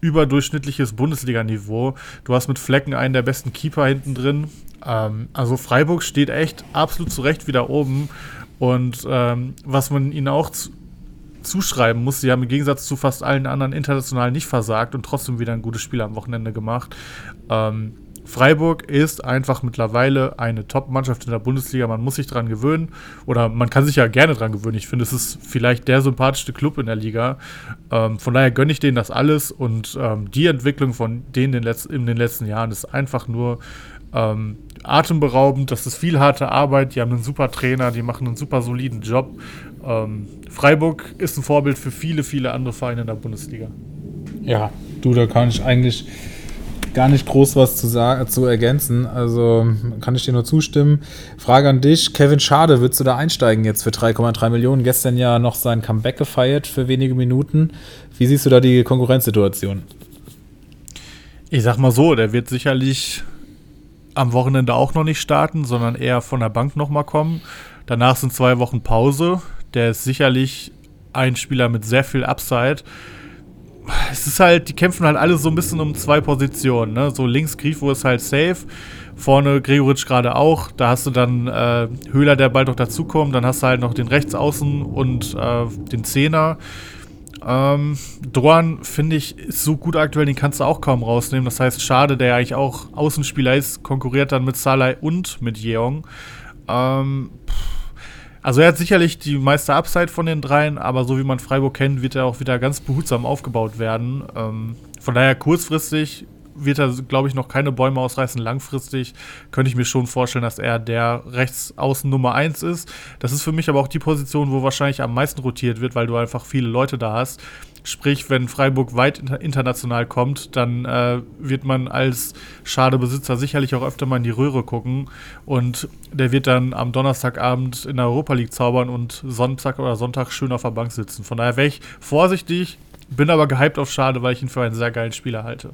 überdurchschnittliches Bundesliga-Niveau. Du hast mit Flecken einen der besten Keeper hinten drin. Ähm, also Freiburg steht echt absolut zurecht wieder oben. Und ähm, was man ihnen auch zu zuschreiben muss. Sie haben im Gegensatz zu fast allen anderen international nicht versagt und trotzdem wieder ein gutes Spiel am Wochenende gemacht. Ähm, Freiburg ist einfach mittlerweile eine Top-Mannschaft in der Bundesliga. Man muss sich daran gewöhnen oder man kann sich ja gerne daran gewöhnen. Ich finde, es ist vielleicht der sympathischste Club in der Liga. Ähm, von daher gönne ich denen das alles und ähm, die Entwicklung von denen in den, Letz in den letzten Jahren ist einfach nur ähm, atemberaubend. Das ist viel harte Arbeit. Die haben einen super Trainer, die machen einen super soliden Job ähm, Freiburg ist ein Vorbild für viele, viele andere Vereine in der Bundesliga. Ja, du, da kann ich eigentlich gar nicht groß was zu sagen, zu ergänzen. Also kann ich dir nur zustimmen. Frage an dich: Kevin Schade, würdest du da einsteigen jetzt für 3,3 Millionen? Gestern ja noch sein Comeback gefeiert für wenige Minuten. Wie siehst du da die Konkurrenzsituation? Ich sag mal so, der wird sicherlich am Wochenende auch noch nicht starten, sondern eher von der Bank nochmal kommen. Danach sind zwei Wochen Pause. Der ist sicherlich ein Spieler mit sehr viel Upside. Es ist halt, die kämpfen halt alle so ein bisschen um zwei Positionen. Ne? So links Grifo ist halt safe. Vorne Gregoritsch gerade auch. Da hast du dann äh, Höhler, der bald noch dazukommt. Dann hast du halt noch den Rechtsaußen und äh, den Zehner. Ähm, Dorn, finde ich, ist so gut aktuell, den kannst du auch kaum rausnehmen. Das heißt, schade, der eigentlich auch Außenspieler ist, konkurriert dann mit Salai und mit Jeong. Ähm, also er hat sicherlich die meiste Upside von den dreien, aber so wie man Freiburg kennt, wird er auch wieder ganz behutsam aufgebaut werden. Ähm, von daher kurzfristig wird er, glaube ich, noch keine Bäume ausreißen. Langfristig könnte ich mir schon vorstellen, dass er der Rechtsaußen Nummer 1 ist. Das ist für mich aber auch die Position, wo wahrscheinlich am meisten rotiert wird, weil du einfach viele Leute da hast. Sprich, wenn Freiburg weit international kommt, dann äh, wird man als Schadebesitzer sicherlich auch öfter mal in die Röhre gucken. Und der wird dann am Donnerstagabend in der Europa League zaubern und Sonntag oder Sonntag schön auf der Bank sitzen. Von daher wäre ich vorsichtig, bin aber gehypt auf Schade, weil ich ihn für einen sehr geilen Spieler halte.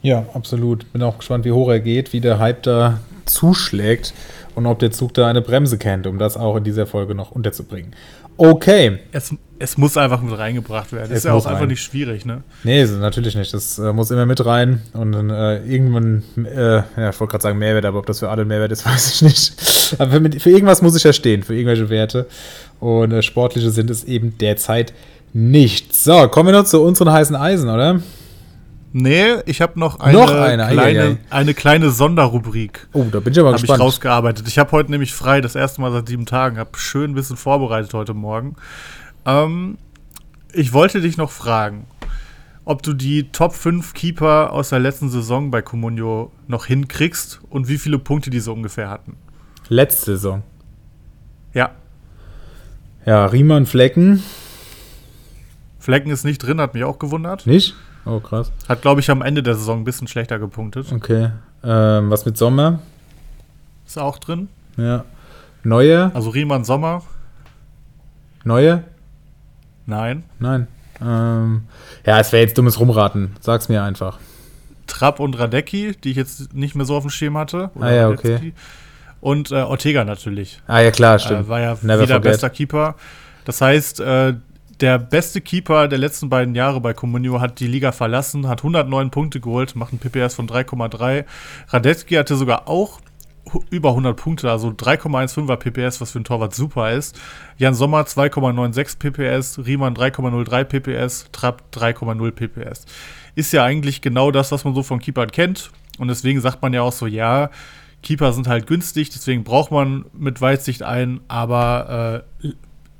Ja, absolut. Bin auch gespannt, wie hoch er geht, wie der Hype da zuschlägt und ob der Zug da eine Bremse kennt, um das auch in dieser Folge noch unterzubringen. Okay. Es, es muss einfach mit reingebracht werden. Das ist ja auch rein. einfach nicht schwierig, ne? Nee, natürlich nicht. Das äh, muss immer mit rein. Und dann äh, irgendwann, äh, ja, ich wollte gerade sagen Mehrwert, aber ob das für alle Mehrwert ist, weiß ich nicht. Aber für, für irgendwas muss ich ja stehen, für irgendwelche Werte. Und äh, sportliche sind es eben derzeit nicht. So, kommen wir noch zu unseren heißen Eisen, oder? Nee, ich habe noch eine, noch eine. Kleine, ei, ei, ei. eine kleine Sonderrubrik. Oh, da bin ich aber hab gespannt. Habe ich rausgearbeitet. Ich habe heute nämlich frei, das erste Mal seit sieben Tagen. Habe schön ein bisschen vorbereitet heute Morgen. Ähm, ich wollte dich noch fragen, ob du die Top 5 Keeper aus der letzten Saison bei Comunio noch hinkriegst und wie viele Punkte diese ungefähr hatten. Letzte Saison? Ja. Ja, Riemann Flecken. Flecken ist nicht drin, hat mich auch gewundert. Nicht? Oh, krass. Hat, glaube ich, am Ende der Saison ein bisschen schlechter gepunktet. Okay. Ähm, was mit Sommer? Ist auch drin. Ja. Neue? Also Riemann Sommer. Neue? Nein. Nein. Ähm, ja, es wäre jetzt dummes Rumraten. Sag's mir einfach. Trapp und Radecki, die ich jetzt nicht mehr so auf dem Schirm hatte. ah ja, okay. Und äh, Ortega natürlich. Ah ja, klar, stimmt. Äh, war ja Never wieder forget. bester Keeper. Das heißt, äh, der beste Keeper der letzten beiden Jahre bei Comunio hat die Liga verlassen, hat 109 Punkte geholt, macht ein PPS von 3,3. Radetzky hatte sogar auch über 100 Punkte, also 3,15er PPS, was für ein Torwart super ist. Jan Sommer 2,96 PPS, Riemann 3,03 PPS, Trapp 3,0 PPS. Ist ja eigentlich genau das, was man so von Keepern kennt. Und deswegen sagt man ja auch so, ja, Keeper sind halt günstig, deswegen braucht man mit Weitsicht einen, aber äh,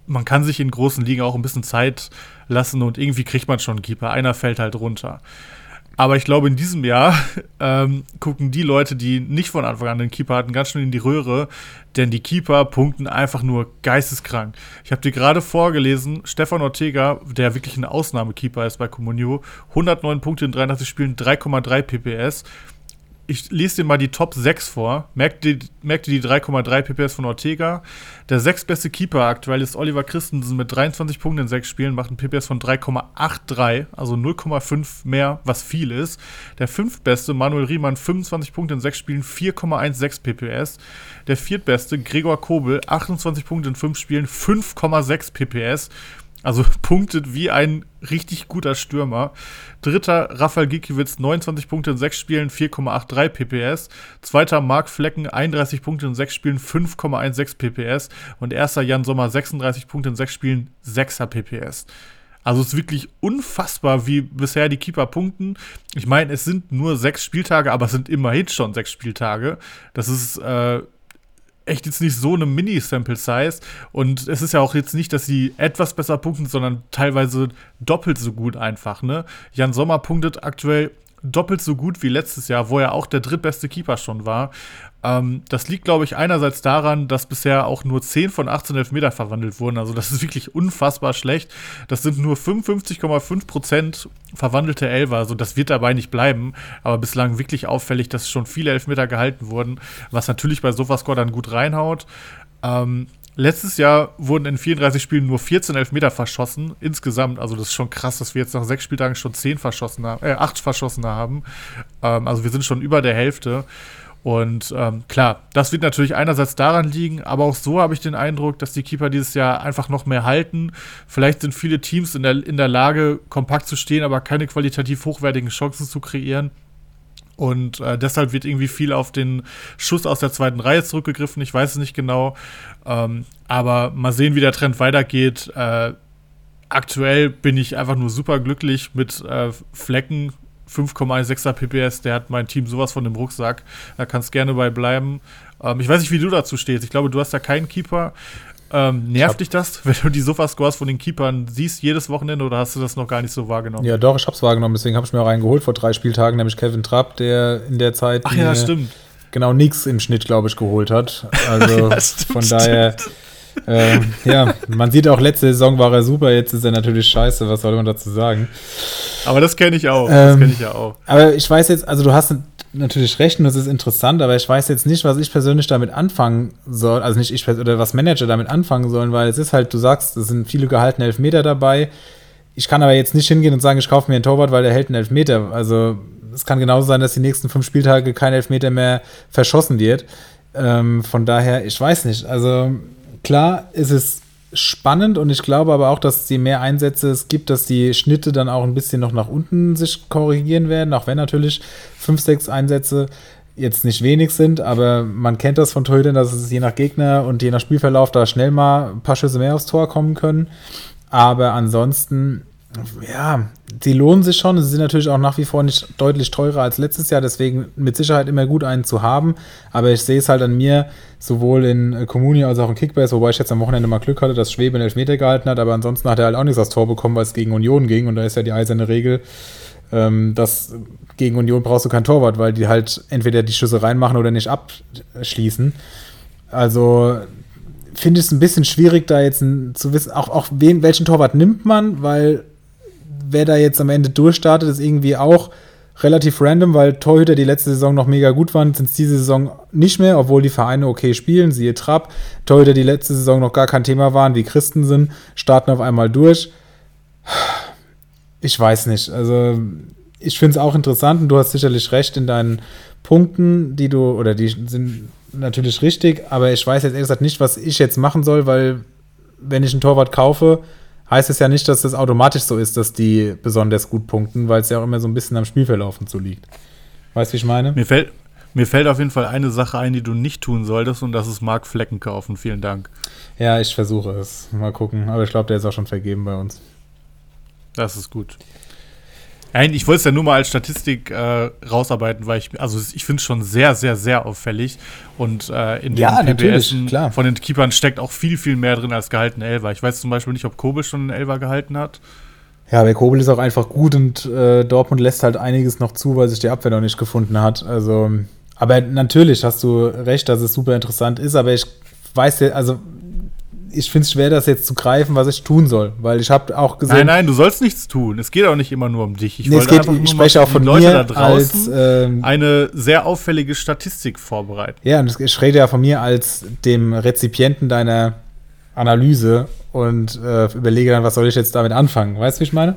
man kann sich in großen Ligen auch ein bisschen Zeit lassen und irgendwie kriegt man schon einen Keeper. Einer fällt halt runter. Aber ich glaube, in diesem Jahr ähm, gucken die Leute, die nicht von Anfang an den Keeper hatten, ganz schnell in die Röhre, denn die Keeper punkten einfach nur geisteskrank. Ich habe dir gerade vorgelesen, Stefan Ortega, der wirklich ein Ausnahmekeeper ist bei Comunio, 109 Punkte in 83 Spielen, 3,3 PPS ich lese dir mal die Top 6 vor. Merkt ihr, die 3,3 PPS von Ortega? Der sechstbeste Keeper aktuell ist Oliver Christensen mit 23 Punkten in 6 Spielen, macht ein PPS von 3,83, also 0,5 mehr, was viel ist. Der fünftbeste Manuel Riemann, 25 Punkte in 6 Spielen, 4,16 PPS. Der viertbeste Gregor Kobel, 28 Punkte in 5 Spielen, 5,6 PPS. Also punktet wie ein richtig guter Stürmer. Dritter Rafael Gikiewicz, 29 Punkte in 6 Spielen, 4,83 PPS. Zweiter Marc Flecken, 31 Punkte in 6 Spielen, 5,16 PPS. Und erster Jan Sommer, 36 Punkte in 6 Spielen, 6er PPS. Also es ist wirklich unfassbar, wie bisher die Keeper punkten. Ich meine, es sind nur sechs Spieltage, aber es sind immerhin schon sechs Spieltage. Das ist äh, echt jetzt nicht so eine Mini-Sample-Size. Und es ist ja auch jetzt nicht, dass sie etwas besser punkten, sondern teilweise doppelt so gut einfach. Ne? Jan Sommer punktet aktuell doppelt so gut wie letztes Jahr, wo er auch der drittbeste Keeper schon war. Ähm, das liegt, glaube ich, einerseits daran, dass bisher auch nur 10 von 18 Elfmeter verwandelt wurden. Also das ist wirklich unfassbar schlecht. Das sind nur 55,5 Prozent verwandelte Elfer. Also das wird dabei nicht bleiben. Aber bislang wirklich auffällig, dass schon viele Elfmeter gehalten wurden, was natürlich bei Sofascore dann gut reinhaut. Ähm, Letztes Jahr wurden in 34 Spielen nur 14 Elfmeter verschossen, insgesamt. Also, das ist schon krass, dass wir jetzt nach sechs Spieltagen schon 10 verschossen haben, äh, 8 verschossene haben. Ähm, also, wir sind schon über der Hälfte. Und ähm, klar, das wird natürlich einerseits daran liegen, aber auch so habe ich den Eindruck, dass die Keeper dieses Jahr einfach noch mehr halten. Vielleicht sind viele Teams in der, in der Lage, kompakt zu stehen, aber keine qualitativ hochwertigen Chancen zu kreieren. Und äh, deshalb wird irgendwie viel auf den Schuss aus der zweiten Reihe zurückgegriffen. Ich weiß es nicht genau. Ähm, aber mal sehen, wie der Trend weitergeht. Äh, aktuell bin ich einfach nur super glücklich mit äh, Flecken. 5,16er PPS, der hat mein Team sowas von dem Rucksack. Da kannst gerne bei bleiben. Ähm, ich weiß nicht, wie du dazu stehst. Ich glaube, du hast ja keinen Keeper. Ähm, nervt dich das, wenn du die Sofa-Scores von den Keepern siehst jedes Wochenende oder hast du das noch gar nicht so wahrgenommen? Ja, doch, ich hab's wahrgenommen, deswegen habe ich mir auch einen geholt vor drei Spieltagen, nämlich Kevin Trapp, der in der Zeit Ach ja, stimmt. genau nichts im Schnitt, glaube ich, geholt hat. Also ja, stimmt, von daher, äh, ja, man sieht auch, letzte Saison war er super, jetzt ist er natürlich scheiße, was soll man dazu sagen? Aber das kenne ich auch, das Ähm, kenne ich ja auch. Aber ich weiß jetzt, also du hast natürlich recht und das ist interessant, aber ich weiß jetzt nicht, was ich persönlich damit anfangen soll, also nicht ich oder was Manager damit anfangen sollen, weil es ist halt, du sagst, es sind viele gehaltene Elfmeter dabei. Ich kann aber jetzt nicht hingehen und sagen, ich kaufe mir einen Torwart, weil der hält einen Elfmeter. Also es kann genauso sein, dass die nächsten fünf Spieltage kein Elfmeter mehr verschossen wird. Ähm, von daher, ich weiß nicht. Also klar ist es spannend und ich glaube aber auch, dass je mehr Einsätze es gibt, dass die Schnitte dann auch ein bisschen noch nach unten sich korrigieren werden, auch wenn natürlich fünf, sechs Einsätze jetzt nicht wenig sind, aber man kennt das von Torhütern, dass es je nach Gegner und je nach Spielverlauf da schnell mal ein paar Schüsse mehr aufs Tor kommen können. Aber ansonsten, ja, die lohnen sich schon. Sie sind natürlich auch nach wie vor nicht deutlich teurer als letztes Jahr, deswegen mit Sicherheit immer gut einen zu haben. Aber ich sehe es halt an mir, sowohl in äh, Communio als auch in Kickbase, wobei ich jetzt am Wochenende mal Glück hatte, dass Schwebe einen Elfmeter gehalten hat, aber ansonsten hat er halt auch nichts aufs Tor bekommen, weil es gegen Union ging. Und da ist ja die eiserne Regel, ähm, dass gegen Union brauchst du kein Torwart, weil die halt entweder die Schüsse reinmachen oder nicht abschließen. Also finde ich es ein bisschen schwierig, da jetzt zu wissen, auch, auch wen, welchen Torwart nimmt man, weil wer da jetzt am Ende durchstartet, ist irgendwie auch relativ random, weil Torhüter, die letzte Saison noch mega gut waren, sind es diese Saison nicht mehr, obwohl die Vereine okay spielen, siehe Trapp. Torhüter, die letzte Saison noch gar kein Thema waren, wie Christensen, starten auf einmal durch. Ich weiß nicht. Also, ich finde es auch interessant und du hast sicherlich recht in deinen Punkten, die du, oder die sind natürlich richtig, aber ich weiß jetzt ehrlich gesagt nicht, was ich jetzt machen soll, weil wenn ich einen Torwart kaufe, heißt es ja nicht, dass das automatisch so ist, dass die besonders gut punkten, weil es ja auch immer so ein bisschen am Spielverlauf und so liegt. Weißt du, wie ich meine? Mir fällt, mir fällt auf jeden Fall eine Sache ein, die du nicht tun solltest, und das ist Mark Flecken kaufen. Vielen Dank. Ja, ich versuche es. Mal gucken. Aber ich glaube, der ist auch schon vergeben bei uns. Das ist gut. Nein, ich wollte es ja nur mal als Statistik äh, rausarbeiten, weil ich, also ich finde es schon sehr, sehr, sehr auffällig. Und äh, in den Ja, klar. von den Keepern steckt auch viel, viel mehr drin als gehaltene Elfer. Ich weiß zum Beispiel nicht, ob Kobe schon einen Elfer gehalten hat. Ja, aber Kobel ist auch einfach gut und äh, Dortmund lässt halt einiges noch zu, weil sich die Abwehr noch nicht gefunden hat. Also, aber natürlich hast du recht, dass es super interessant ist, aber ich weiß ja, also ich finde es schwer, das jetzt zu greifen, was ich tun soll, weil ich habe auch gesehen. Nein, nein, du sollst nichts tun. Es geht auch nicht immer nur um dich. Ich Nee, wollte geht, ich spreche auch von Leute mir da als draußen ähm, eine sehr auffällige Statistik vorbereiten. Ja, und ich rede ja von mir als dem Rezipienten deiner Analyse und äh, überlege dann, was soll ich jetzt damit anfangen. Weißt du, wie ich meine?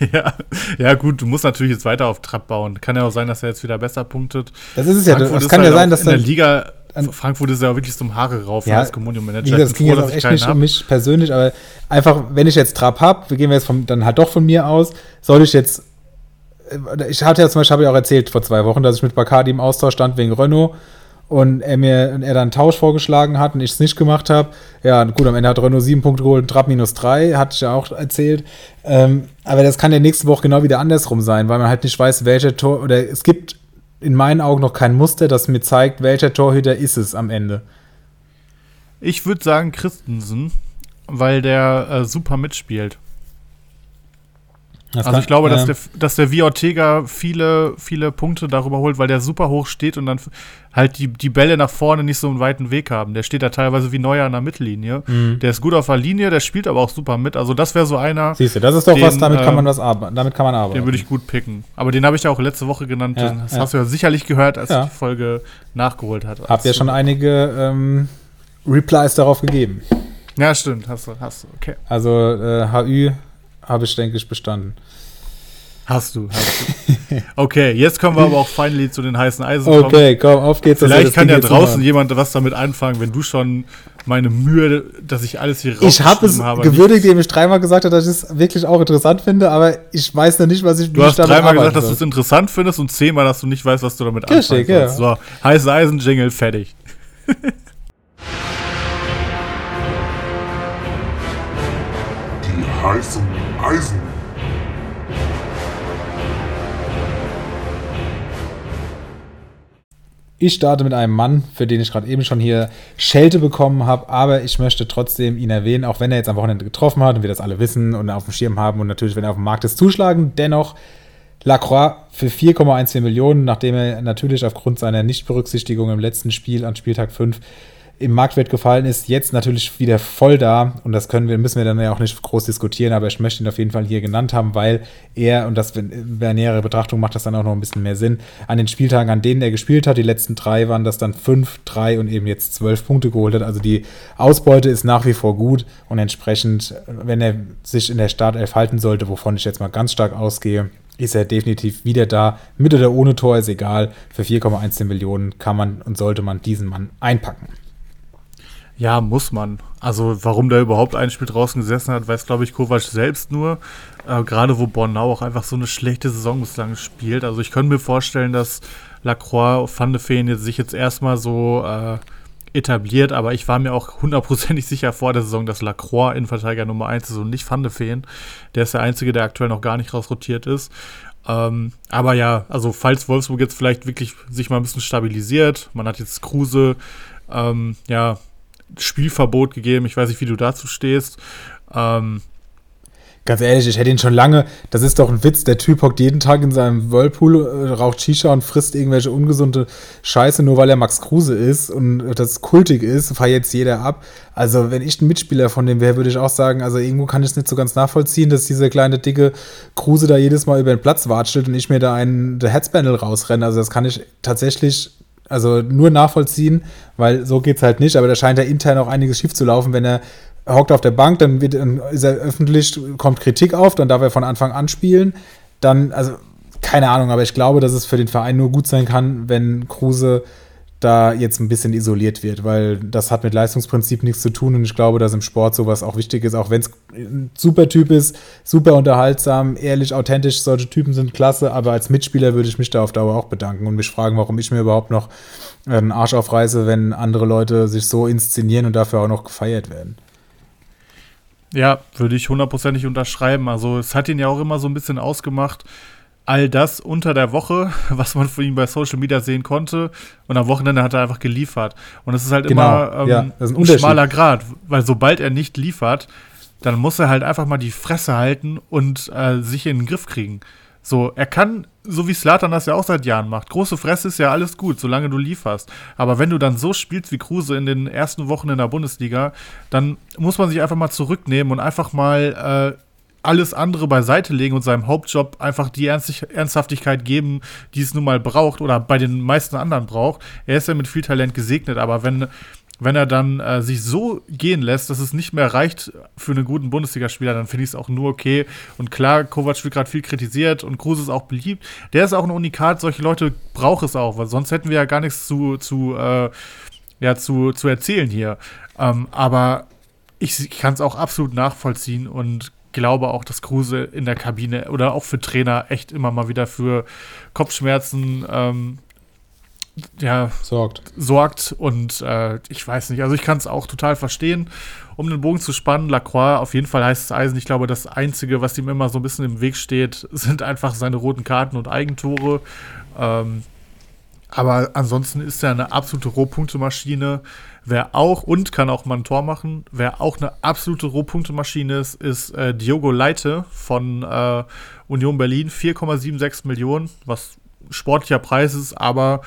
Ja, ja, gut, du musst natürlich jetzt weiter auf Trab bauen. Kann ja auch sein, dass er jetzt wieder besser punktet. Das ist es ja. Frankfurt Es ist kann ja halt sein, dass in der Liga, an- Frankfurt ist ja wirklich zum Haare rauf Ja, als Communio Manager. Wie gesagt, es Ich ging bin jetzt froh, auch echt nicht hab. um mich persönlich, aber einfach, wenn ich jetzt Trab habe, wir gehen jetzt vom, dann halt doch von mir aus, soll ich jetzt, äh, ich hatte ja zum Beispiel, habe ich auch erzählt vor zwei Wochen, dass ich mit Bacardi im Austausch stand wegen Renault und er mir, und er dann einen Tausch vorgeschlagen hat und ich es nicht gemacht habe. Ja, gut, am Ende hat Renault sieben Punkte geholt und minus drei, hatte ich ja auch erzählt. Ähm, aber das kann ja nächste Woche genau wieder andersrum sein, weil man halt nicht weiß, welcher Tor, oder es gibt in meinen Augen noch kein Muster, das mir zeigt, welcher Torhüter ist es am Ende. Ich würde sagen Christensen, weil der äh, super mitspielt. Das also ich glaube, dass, der, dass der Via Ortega viele, viele Punkte darüber holt, weil der super hoch steht und dann halt die, die Bälle nach vorne nicht so einen weiten Weg haben. Der steht da teilweise wie Neuer an der Mittellinie. Mhm. Der ist gut auf der Linie, der spielt aber auch super mit. Also das wäre so einer. Siehst du, das ist doch den, was, damit kann man ähm, was arbeiten. Damit kann man arbeiten. Den würde ich gut picken. Aber den habe ich ja auch letzte Woche genannt. Ja, das ja. hast du ja sicherlich gehört, als ja. die Folge nachgeholt hat. Habt ihr schon einige ähm, Replies darauf gegeben? Ja, stimmt, hast du, hast du, okay. Also äh, HÜ habe ich, denke ich, bestanden. Hast du, hast du. Okay, jetzt kommen wir aber auch finally zu den heißen Eisen kommen. Okay, komm, auf geht's. Vielleicht kann ja draußen jemand was damit anfangen, wenn du schon meine Mühe, dass ich alles hier Ich habe es habe, gewürdigt, indem ich dreimal gesagt habe, dass ich es wirklich auch interessant finde, aber ich weiß noch nicht, was ich Du hast dreimal gesagt, dass du es interessant findest und zehnmal, dass du nicht weißt, was du damit Richtig, anfangen ja. So, heiße Eisen, Jingle, fertig. Die heißen Eisen. Ich starte mit einem Mann, für den ich gerade eben schon hier Schelte bekommen habe, aber ich möchte trotzdem ihn erwähnen, auch wenn er jetzt am Wochenende getroffen hat und wir das alle wissen und auf dem Schirm haben und natürlich, wenn er auf dem Markt ist, zuschlagen. Dennoch Lacroix für 4,14 Millionen, nachdem er natürlich aufgrund seiner Nichtberücksichtigung im letzten Spiel an Spieltag 5 im Marktwert gefallen ist, jetzt natürlich wieder voll da. Und das können wir, müssen wir dann ja auch nicht groß diskutieren, aber ich möchte ihn auf jeden Fall hier genannt haben, weil er, und das bei nähere Betrachtung macht das dann auch noch ein bisschen mehr Sinn, an den Spieltagen, an denen er gespielt hat, die letzten drei waren das dann fünf, drei und eben jetzt zwölf Punkte geholt hat. Also die Ausbeute ist nach wie vor gut und entsprechend, wenn er sich in der Startelf halten sollte, wovon ich jetzt mal ganz stark ausgehe, ist er definitiv wieder da. Mit oder ohne Tor ist egal. Für 4,1 Millionen kann man und sollte man diesen Mann einpacken. Ja, muss man. Also warum der überhaupt ein Spiel draußen gesessen hat, weiß, glaube ich, Kovac selbst nur. Äh, Gerade wo Bornau auch einfach so eine schlechte Saison bislang spielt. Also ich könnte mir vorstellen, dass Lacroix Van de Feen jetzt sich jetzt erstmal so äh, etabliert, aber ich war mir auch hundertprozentig sicher vor der Saison, dass Lacroix Innenverteidiger Nummer 1 ist und nicht Van de Feen. Der ist der Einzige, der aktuell noch gar nicht rausrotiert ist. Ähm, aber ja, also falls Wolfsburg jetzt vielleicht wirklich sich mal ein bisschen stabilisiert, man hat jetzt Kruse, ähm, ja, Spielverbot gegeben. Ich weiß nicht, wie du dazu stehst. Ähm, Ganz ehrlich, ich hätte ihn schon lange. Das ist doch ein Witz. Der Typ hockt jeden Tag in seinem Whirlpool, äh, raucht Shisha und frisst irgendwelche ungesunde Scheiße, nur weil er Max Kruse ist und das kultig ist, feiert jetzt jeder ab. Also, wenn ich ein Mitspieler von dem wäre, würde ich auch sagen, also irgendwo kann ich es nicht so ganz nachvollziehen, dass dieser kleine, dicke Kruse da jedes Mal über den Platz watschelt und ich mir da einen der Headspandel rausrenne. Also, das kann ich tatsächlich also nur nachvollziehen, weil so geht es halt nicht, aber da scheint ja intern auch einiges schief zu laufen, wenn er hockt auf der Bank, dann, wird, dann ist er öffentlich, kommt Kritik auf, dann darf er von Anfang an spielen. Dann, also keine Ahnung, aber ich glaube, dass es für den Verein nur gut sein kann, wenn Kruse da jetzt ein bisschen isoliert wird, weil das hat mit Leistungsprinzip nichts zu tun und ich glaube, dass im Sport sowas auch wichtig ist, auch wenn es ein super Typ ist, super unterhaltsam, ehrlich, authentisch, solche Typen sind klasse, aber als Mitspieler würde ich mich da auf Dauer auch bedanken und mich fragen, warum ich mir überhaupt noch einen Arsch aufreiße, wenn andere Leute sich so inszenieren und dafür auch noch gefeiert werden. Ja, würde ich hundertprozentig unterschreiben. Also es hat ihn ja auch immer so ein bisschen ausgemacht, all das unter der Woche, was man von ihm bei Social Media sehen konnte. Und am Wochenende hat er einfach geliefert. Und es ist halt genau, immer ähm, ja, ein, ein schmaler Grad, weil sobald er nicht liefert, dann muss er halt einfach mal die Fresse halten und äh, sich in den Griff kriegen. So, er kann, so wie Slatan das ja auch seit Jahren macht, große Fresse ist ja alles gut, solange du lieferst. Aber wenn du dann so spielst wie Kruse in den ersten Wochen in der Bundesliga, dann muss man sich einfach mal zurücknehmen und einfach mal äh, alles andere beiseite legen und seinem Hauptjob einfach die Ernsthaftigkeit geben, die es nun mal braucht oder bei den meisten anderen braucht. Er ist ja mit viel Talent gesegnet, aber wenn, wenn er dann äh, sich so gehen lässt, dass es nicht mehr reicht für einen guten Bundesligaspieler, dann finde ich es auch nur okay. Und klar, Kovac wird gerade viel kritisiert und Kruse ist auch beliebt. Der ist auch ein Unikat, solche Leute braucht es auch, weil sonst hätten wir ja gar nichts zu, zu, äh, ja, zu, zu erzählen hier. Ähm, aber ich kann es auch absolut nachvollziehen und glaube auch, dass Kruse in der Kabine oder auch für Trainer echt immer mal wieder für Kopfschmerzen ähm, ja, sorgt. sorgt. Und äh, ich weiß nicht, also ich kann es auch total verstehen. Um den Bogen zu spannen, Lacroix, auf jeden Fall heißt es Eisen. Ich glaube, das Einzige, was ihm immer so ein bisschen im Weg steht, sind einfach seine roten Karten und Eigentore. Ähm, aber ansonsten ist er eine absolute Rohpunktemaschine. Wer auch und kann auch mal ein Tor machen, wer auch eine absolute Rohpunktemaschine ist, ist äh, Diogo Leite von äh, Union Berlin. 4,76 Millionen, was sportlicher Preis ist, aber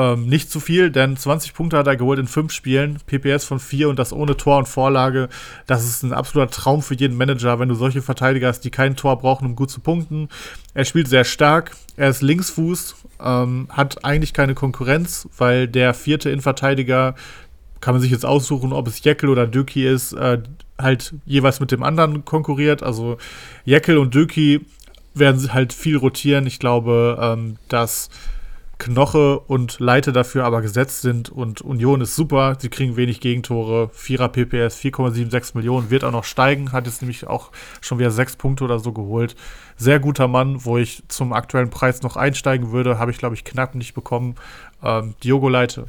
ähm, nicht zu viel, denn 20 Punkte hat er geholt in fünf Spielen, PPS von 4 und das ohne Tor und Vorlage. Das ist ein absoluter Traum für jeden Manager, wenn du solche Verteidiger hast, die kein Tor brauchen, um gut zu punkten. Er spielt sehr stark, er ist Linksfuß, ähm, hat eigentlich keine Konkurrenz, weil der vierte Innenverteidiger kann man sich jetzt aussuchen, ob es Jekyll oder Döki ist, äh, halt jeweils mit dem anderen konkurriert. Also Jekyll und Döki werden halt viel rotieren. Ich glaube, ähm, dass Knoche und Leite dafür aber gesetzt sind und Union ist super. Sie kriegen wenig Gegentore. Vierer PPS, 4,76 Millionen, wird auch noch steigen. Hat jetzt nämlich auch schon wieder sechs Punkte oder so geholt. Sehr guter Mann, wo ich zum aktuellen Preis noch einsteigen würde, habe ich glaube ich knapp nicht bekommen. Ähm, Diogo Leite.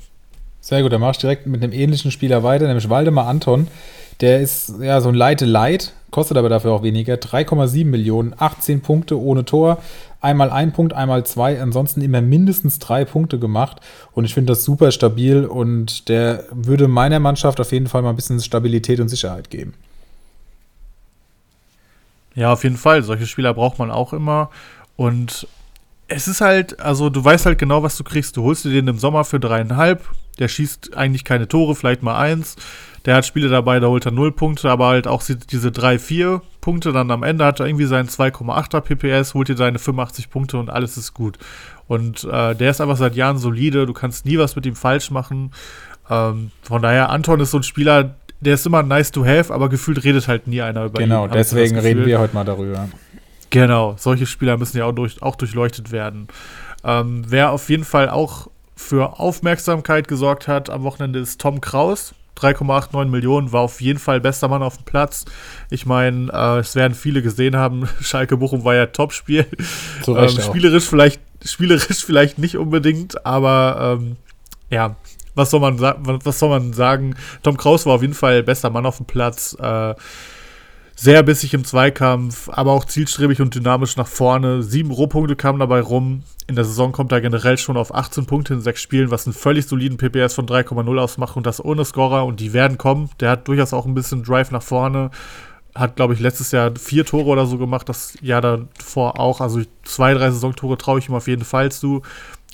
Sehr gut, dann mache ich direkt mit einem ähnlichen Spieler weiter, nämlich Waldemar Anton. Der ist ja so ein Leite Light, kostet aber dafür auch weniger. 3,7 Millionen, 18 Punkte ohne Tor, einmal ein Punkt, einmal zwei, ansonsten immer mindestens drei Punkte gemacht. Und ich finde das super stabil und der würde meiner Mannschaft auf jeden Fall mal ein bisschen Stabilität und Sicherheit geben. Ja, auf jeden Fall. Solche Spieler braucht man auch immer. Und es ist halt, also du weißt halt genau, was du kriegst. Du holst dir den im Sommer für dreieinhalb. Der schießt eigentlich keine Tore, vielleicht mal eins. Der hat Spiele dabei, da holt er null Punkte, aber halt auch diese drei, vier Punkte. Dann am Ende hat er irgendwie seinen 2,8er PPS, holt dir seine 85 Punkte und alles ist gut. Und äh, der ist einfach seit Jahren solide. Du kannst nie was mit ihm falsch machen. Ähm, von daher, Anton ist so ein Spieler, der ist immer nice to have, aber gefühlt redet halt nie einer über genau, ihn. Genau, deswegen reden wir heute mal darüber. Genau, solche Spieler müssen ja auch, durch, auch durchleuchtet werden. Ähm, wer auf jeden Fall auch für Aufmerksamkeit gesorgt hat am Wochenende ist Tom Kraus. 3,89 Millionen, war auf jeden Fall bester Mann auf dem Platz. Ich meine, äh, es werden viele gesehen haben, Schalke Bochum war ja Topspiel. Ähm, spielerisch vielleicht, spielerisch vielleicht nicht unbedingt, aber ähm, ja, was soll man was soll man sagen? Tom Kraus war auf jeden Fall bester Mann auf dem Platz. Äh, sehr bissig im Zweikampf, aber auch zielstrebig und dynamisch nach vorne. Sieben Rohpunkte kamen dabei rum. In der Saison kommt er generell schon auf 18 Punkte in sechs Spielen, was einen völlig soliden PPS von 3,0 ausmacht und das ohne Scorer und die werden kommen. Der hat durchaus auch ein bisschen Drive nach vorne. Hat, glaube ich, letztes Jahr vier Tore oder so gemacht, das Jahr davor auch. Also zwei, drei Saisontore traue ich ihm auf jeden Fall zu.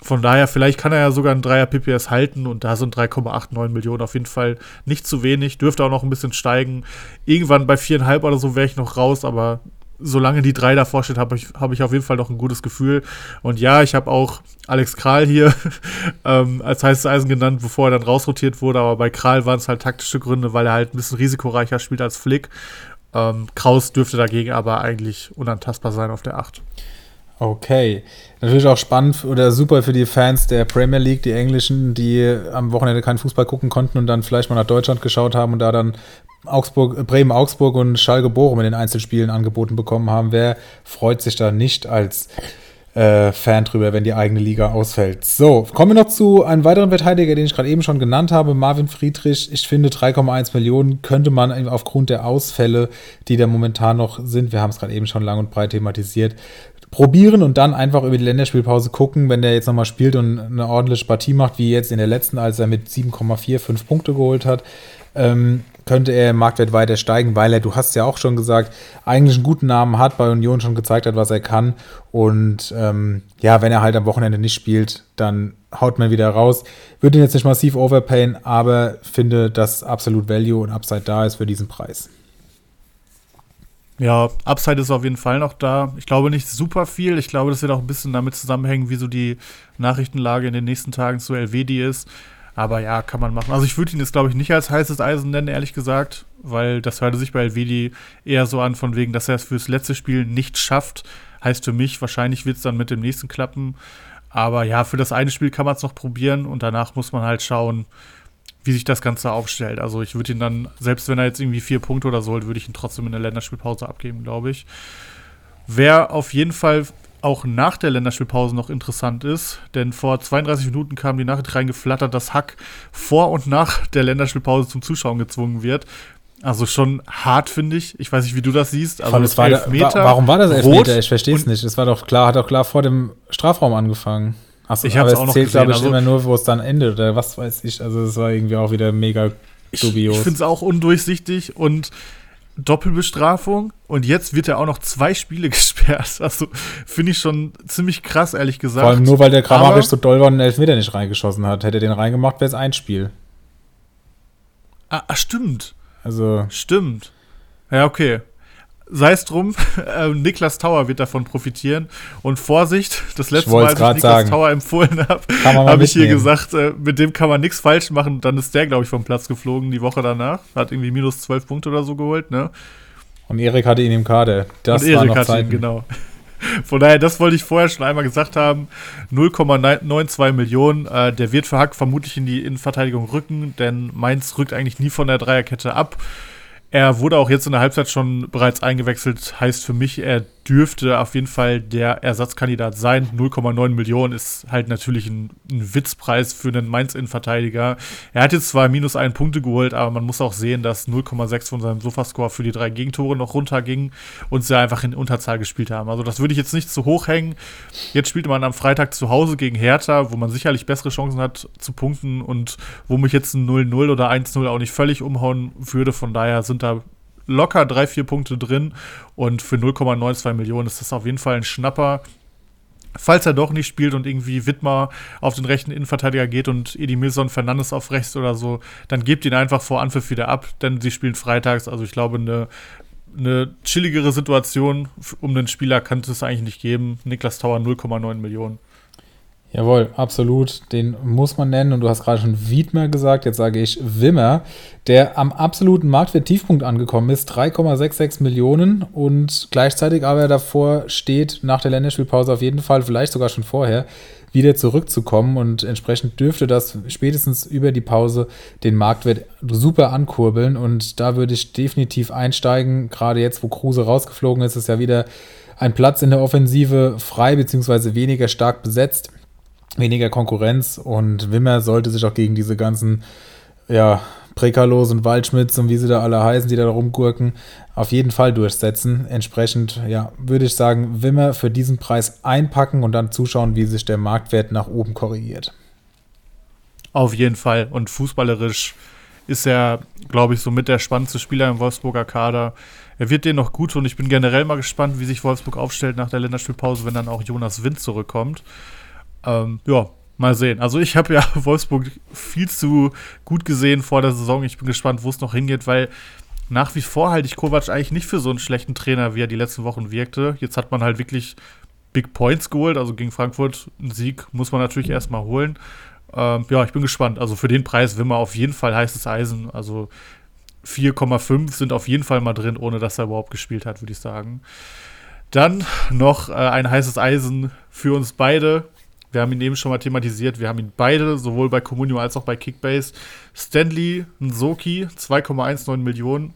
Von daher, vielleicht kann er ja sogar einen Dreier PPS halten und da sind 3,89 Millionen auf jeden Fall nicht zu wenig. Dürfte auch noch ein bisschen steigen. Irgendwann bei viereinhalb oder so wäre ich noch raus, aber solange die drei davor steht, habe ich, hab ich auf jeden Fall noch ein gutes Gefühl. Und ja, ich habe auch Alex Kral hier ähm, als heißes Eisen genannt, bevor er dann rausrotiert wurde. Aber bei Kral waren es halt taktische Gründe, weil er halt ein bisschen risikoreicher spielt als Flick. Ähm, Kraus dürfte dagegen aber eigentlich unantastbar sein auf der 8. Okay. Natürlich auch spannend oder super für die Fans der Premier League, die Englischen, die am Wochenende keinen Fußball gucken konnten und dann vielleicht mal nach Deutschland geschaut haben und da dann Augsburg, Bremen, Augsburg und Schalke Bochum in den Einzelspielen angeboten bekommen haben. Wer freut sich da nicht als äh, Fan drüber, wenn die eigene Liga ausfällt? So, kommen wir noch zu einem weiteren Verteidiger, den ich gerade eben schon genannt habe, Marvin Friedrich. Ich finde, 3,1 Millionen könnte man aufgrund der Ausfälle, die da momentan noch sind, wir haben es gerade eben schon lang und breit thematisiert, probieren und dann einfach über die Länderspielpause gucken, wenn der jetzt nochmal spielt und eine ordentliche Partie macht, wie jetzt in der letzten, als er mit 7,45 Punkte geholt hat, ähm, könnte er im Marktwert weiter steigen, weil er, du hast ja auch schon gesagt, eigentlich einen guten Namen hat, bei Union schon gezeigt hat, was er kann. Und ähm, ja, wenn er halt am Wochenende nicht spielt, dann haut man wieder raus. Würde ihn jetzt nicht massiv overpayen, aber finde, dass absolut Value und Upside da ist für diesen Preis. Ja, Upside ist auf jeden Fall noch da. Ich glaube nicht super viel. Ich glaube, das wird auch ein bisschen damit zusammenhängen, wie so die Nachrichtenlage in den nächsten Tagen zu LWD ist. Aber ja, kann man machen. Also ich würde ihn jetzt, glaube ich, nicht als heißes Eisen nennen, ehrlich gesagt, weil das hörte sich bei LWD eher so an, von wegen, dass er es fürs letzte Spiel nicht schafft. Heißt für mich, wahrscheinlich wird es dann mit dem nächsten klappen. Aber ja, für das eine Spiel kann man es noch probieren und danach muss man halt schauen, wie sich das Ganze aufstellt. Also ich würde ihn dann, selbst wenn er jetzt irgendwie vier Punkte oder so holt, würde ich ihn trotzdem in der Länderspielpause abgeben, glaube ich. Wer auf jeden Fall auch nach der Länderspielpause noch interessant ist, denn vor 32 Minuten kam die Nachricht reingeflattert, dass Hack vor und nach der Länderspielpause zum Zuschauen gezwungen wird. Also schon hart, finde ich. Ich weiß nicht, wie du das siehst. Also das war Elfmeter, warum war das Elfmeter? Ich verstehe es nicht. Es war doch klar, hat doch klar vor dem Strafraum angefangen. Achso, Ich hab's es auch noch zählt, glaube ich, gesehen, also- immer nur, wo es dann endet oder was weiß ich. Also es war irgendwie auch wieder mega Ich, dubios. ich finde es auch undurchsichtig und Doppelbestrafung und jetzt wird er auch noch zwei Spiele gesperrt. Also finde ich schon ziemlich krass, ehrlich gesagt. Vor allem nur, weil der Kramaric so doll war und den Elfmeter nicht reingeschossen hat. Hätte er den reingemacht, wäre es ein Spiel. Ah, ah, stimmt. Also, Stimmt. Ja, okay. Sei es drum, äh, Niklas Tauer wird davon profitieren. Und Vorsicht, das letzte Mal, als ich Niklas sagen. Tauer empfohlen habe, habe ich hier gesagt, äh, mit dem kann man nichts falsch machen. Dann ist der, glaube ich, vom Platz geflogen die Woche danach. Hat irgendwie minus 12 Punkte oder so geholt, ne? und Erik hatte ihn im Kader. Das und Erik noch hat ihn, Zeiten. genau. Von daher, das wollte ich vorher schon einmal gesagt haben. 0,92 Millionen. Äh, der wird für Hack vermutlich in die Innenverteidigung rücken, denn Mainz rückt eigentlich nie von der Dreierkette ab. Er wurde auch jetzt in der Halbzeit schon bereits eingewechselt. Heißt für mich, er dürfte auf jeden Fall der Ersatzkandidat sein. 0,9 Millionen ist halt natürlich ein, ein Witzpreis für einen Mainz-Innenverteidiger. Er hat jetzt zwar minus einen Punkte geholt, aber man muss auch sehen, dass 0,6 von seinem Sofascore für die drei Gegentore noch runterging und sie einfach in Unterzahl gespielt haben. Also das würde ich jetzt nicht zu hoch hängen. Jetzt spielt man am Freitag zu Hause gegen Hertha, wo man sicherlich bessere Chancen hat zu punkten und wo mich jetzt ein 0-0 oder 1-0 auch nicht völlig umhauen würde. Von daher sind da locker drei, vier Punkte drin und für 0,92 Millionen ist das auf jeden Fall ein Schnapper. Falls er doch nicht spielt und irgendwie Wittmer auf den rechten Innenverteidiger geht und Edimilson Fernandes auf rechts oder so, dann gebt ihn einfach vor Anpfiff wieder ab, denn sie spielen freitags. Also ich glaube, eine, eine chilligere Situation um den Spieler kann es eigentlich nicht geben. Niklas Tauer 0,9 Millionen. Jawohl, absolut. Den muss man nennen. Und du hast gerade schon Wiedmer gesagt. Jetzt sage ich Wimmer, der am absoluten Marktwert-Tiefpunkt angekommen ist. 3,66 Millionen. Und gleichzeitig aber davor steht, nach der Länderspielpause auf jeden Fall, vielleicht sogar schon vorher, wieder zurückzukommen. Und entsprechend dürfte das spätestens über die Pause den Marktwert super ankurbeln. Und da würde ich definitiv einsteigen. Gerade jetzt, wo Kruse rausgeflogen ist, ist ja wieder ein Platz in der Offensive frei beziehungsweise weniger stark besetzt weniger Konkurrenz und Wimmer sollte sich auch gegen diese ganzen, ja, Prekalos und Waldschmidts und wie sie da alle heißen, die da rumgurken, auf jeden Fall durchsetzen. Entsprechend, ja, würde ich sagen, Wimmer für diesen Preis einpacken und dann zuschauen, wie sich der Marktwert nach oben korrigiert. Auf jeden Fall. Und fußballerisch ist er, glaube ich, somit der spannendste Spieler im Wolfsburger Kader. Er wird den noch gut und ich bin generell mal gespannt, wie sich Wolfsburg aufstellt nach der Länderspielpause, wenn dann auch Jonas Wind zurückkommt. Ähm, ja, mal sehen. Also ich habe ja Wolfsburg viel zu gut gesehen vor der Saison. Ich bin gespannt, wo es noch hingeht, weil nach wie vor halte ich Kovac eigentlich nicht für so einen schlechten Trainer, wie er die letzten Wochen wirkte. Jetzt hat man halt wirklich Big Points geholt, also gegen Frankfurt einen Sieg muss man natürlich erstmal holen. Ähm, ja, ich bin gespannt. Also für den Preis will man auf jeden Fall heißes Eisen. Also 4,5 sind auf jeden Fall mal drin, ohne dass er überhaupt gespielt hat, würde ich sagen. Dann noch äh, ein heißes Eisen für uns beide. Wir haben ihn eben schon mal thematisiert. Wir haben ihn beide, sowohl bei Comunio als auch bei Kickbase. Stanley Nsoki, 2,19 Millionen.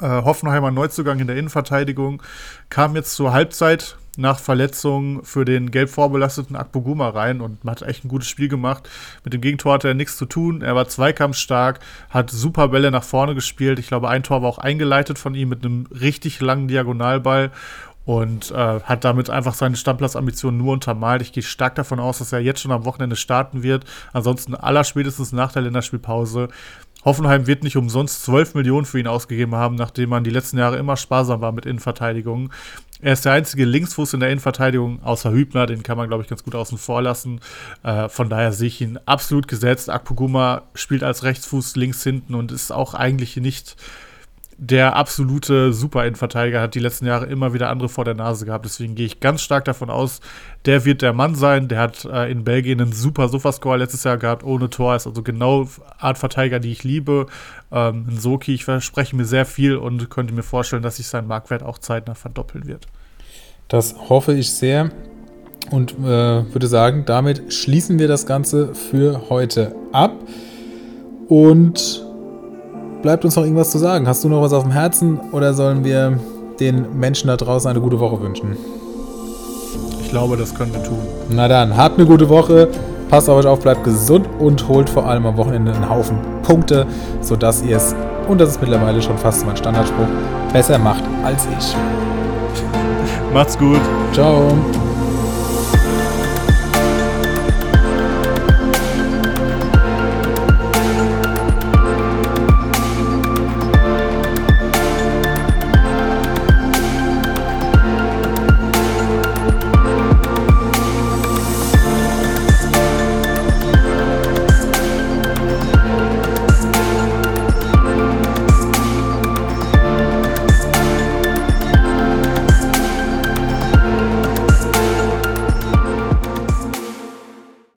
Äh, Hoffenheimer Neuzugang in der Innenverteidigung. Kam jetzt zur Halbzeit nach Verletzung für den gelb vorbelasteten Akpoguma rein und hat echt ein gutes Spiel gemacht. Mit dem Gegentor hatte er nichts zu tun. Er war zweikampfstark, hat super Bälle nach vorne gespielt. Ich glaube, ein Tor war auch eingeleitet von ihm mit einem richtig langen Diagonalball und äh, hat damit einfach seine Stammplatzambitionen nur untermalt. Ich gehe stark davon aus, dass er jetzt schon am Wochenende starten wird. Ansonsten allerspätestens nach der Länderspielpause. Hoffenheim wird nicht umsonst 12 Millionen für ihn ausgegeben haben, nachdem man die letzten Jahre immer sparsam war mit Innenverteidigung. Er ist der einzige Linksfuß in der Innenverteidigung, außer Hübner, den kann man, glaube ich, ganz gut außen vor lassen. Äh, von daher sehe ich ihn absolut gesetzt. Akpoguma spielt als Rechtsfuß links hinten und ist auch eigentlich nicht der absolute Super-Innenverteidiger, hat die letzten Jahre immer wieder andere vor der Nase gehabt. Deswegen gehe ich ganz stark davon aus, der wird der Mann sein. Der hat äh, in Belgien einen super Sofascore letztes Jahr gehabt, ohne Tor. Ist also genau Art Verteidiger, die ich liebe. Ähm, ein Soki, ich verspreche mir sehr viel und könnte mir vorstellen, dass sich sein Marktwert auch zeitnah verdoppeln wird. Das hoffe ich sehr und äh, würde sagen, damit schließen wir das Ganze für heute ab. Und bleibt uns noch irgendwas zu sagen? Hast du noch was auf dem Herzen oder sollen wir den Menschen da draußen eine gute Woche wünschen? Ich glaube, das können wir tun. Na dann, habt eine gute Woche, passt auf euch auf, bleibt gesund und holt vor allem am Wochenende einen Haufen Punkte, sodass ihr es, und das ist mittlerweile schon fast mein Standardspruch, besser macht als ich. Macht's gut. Ciao.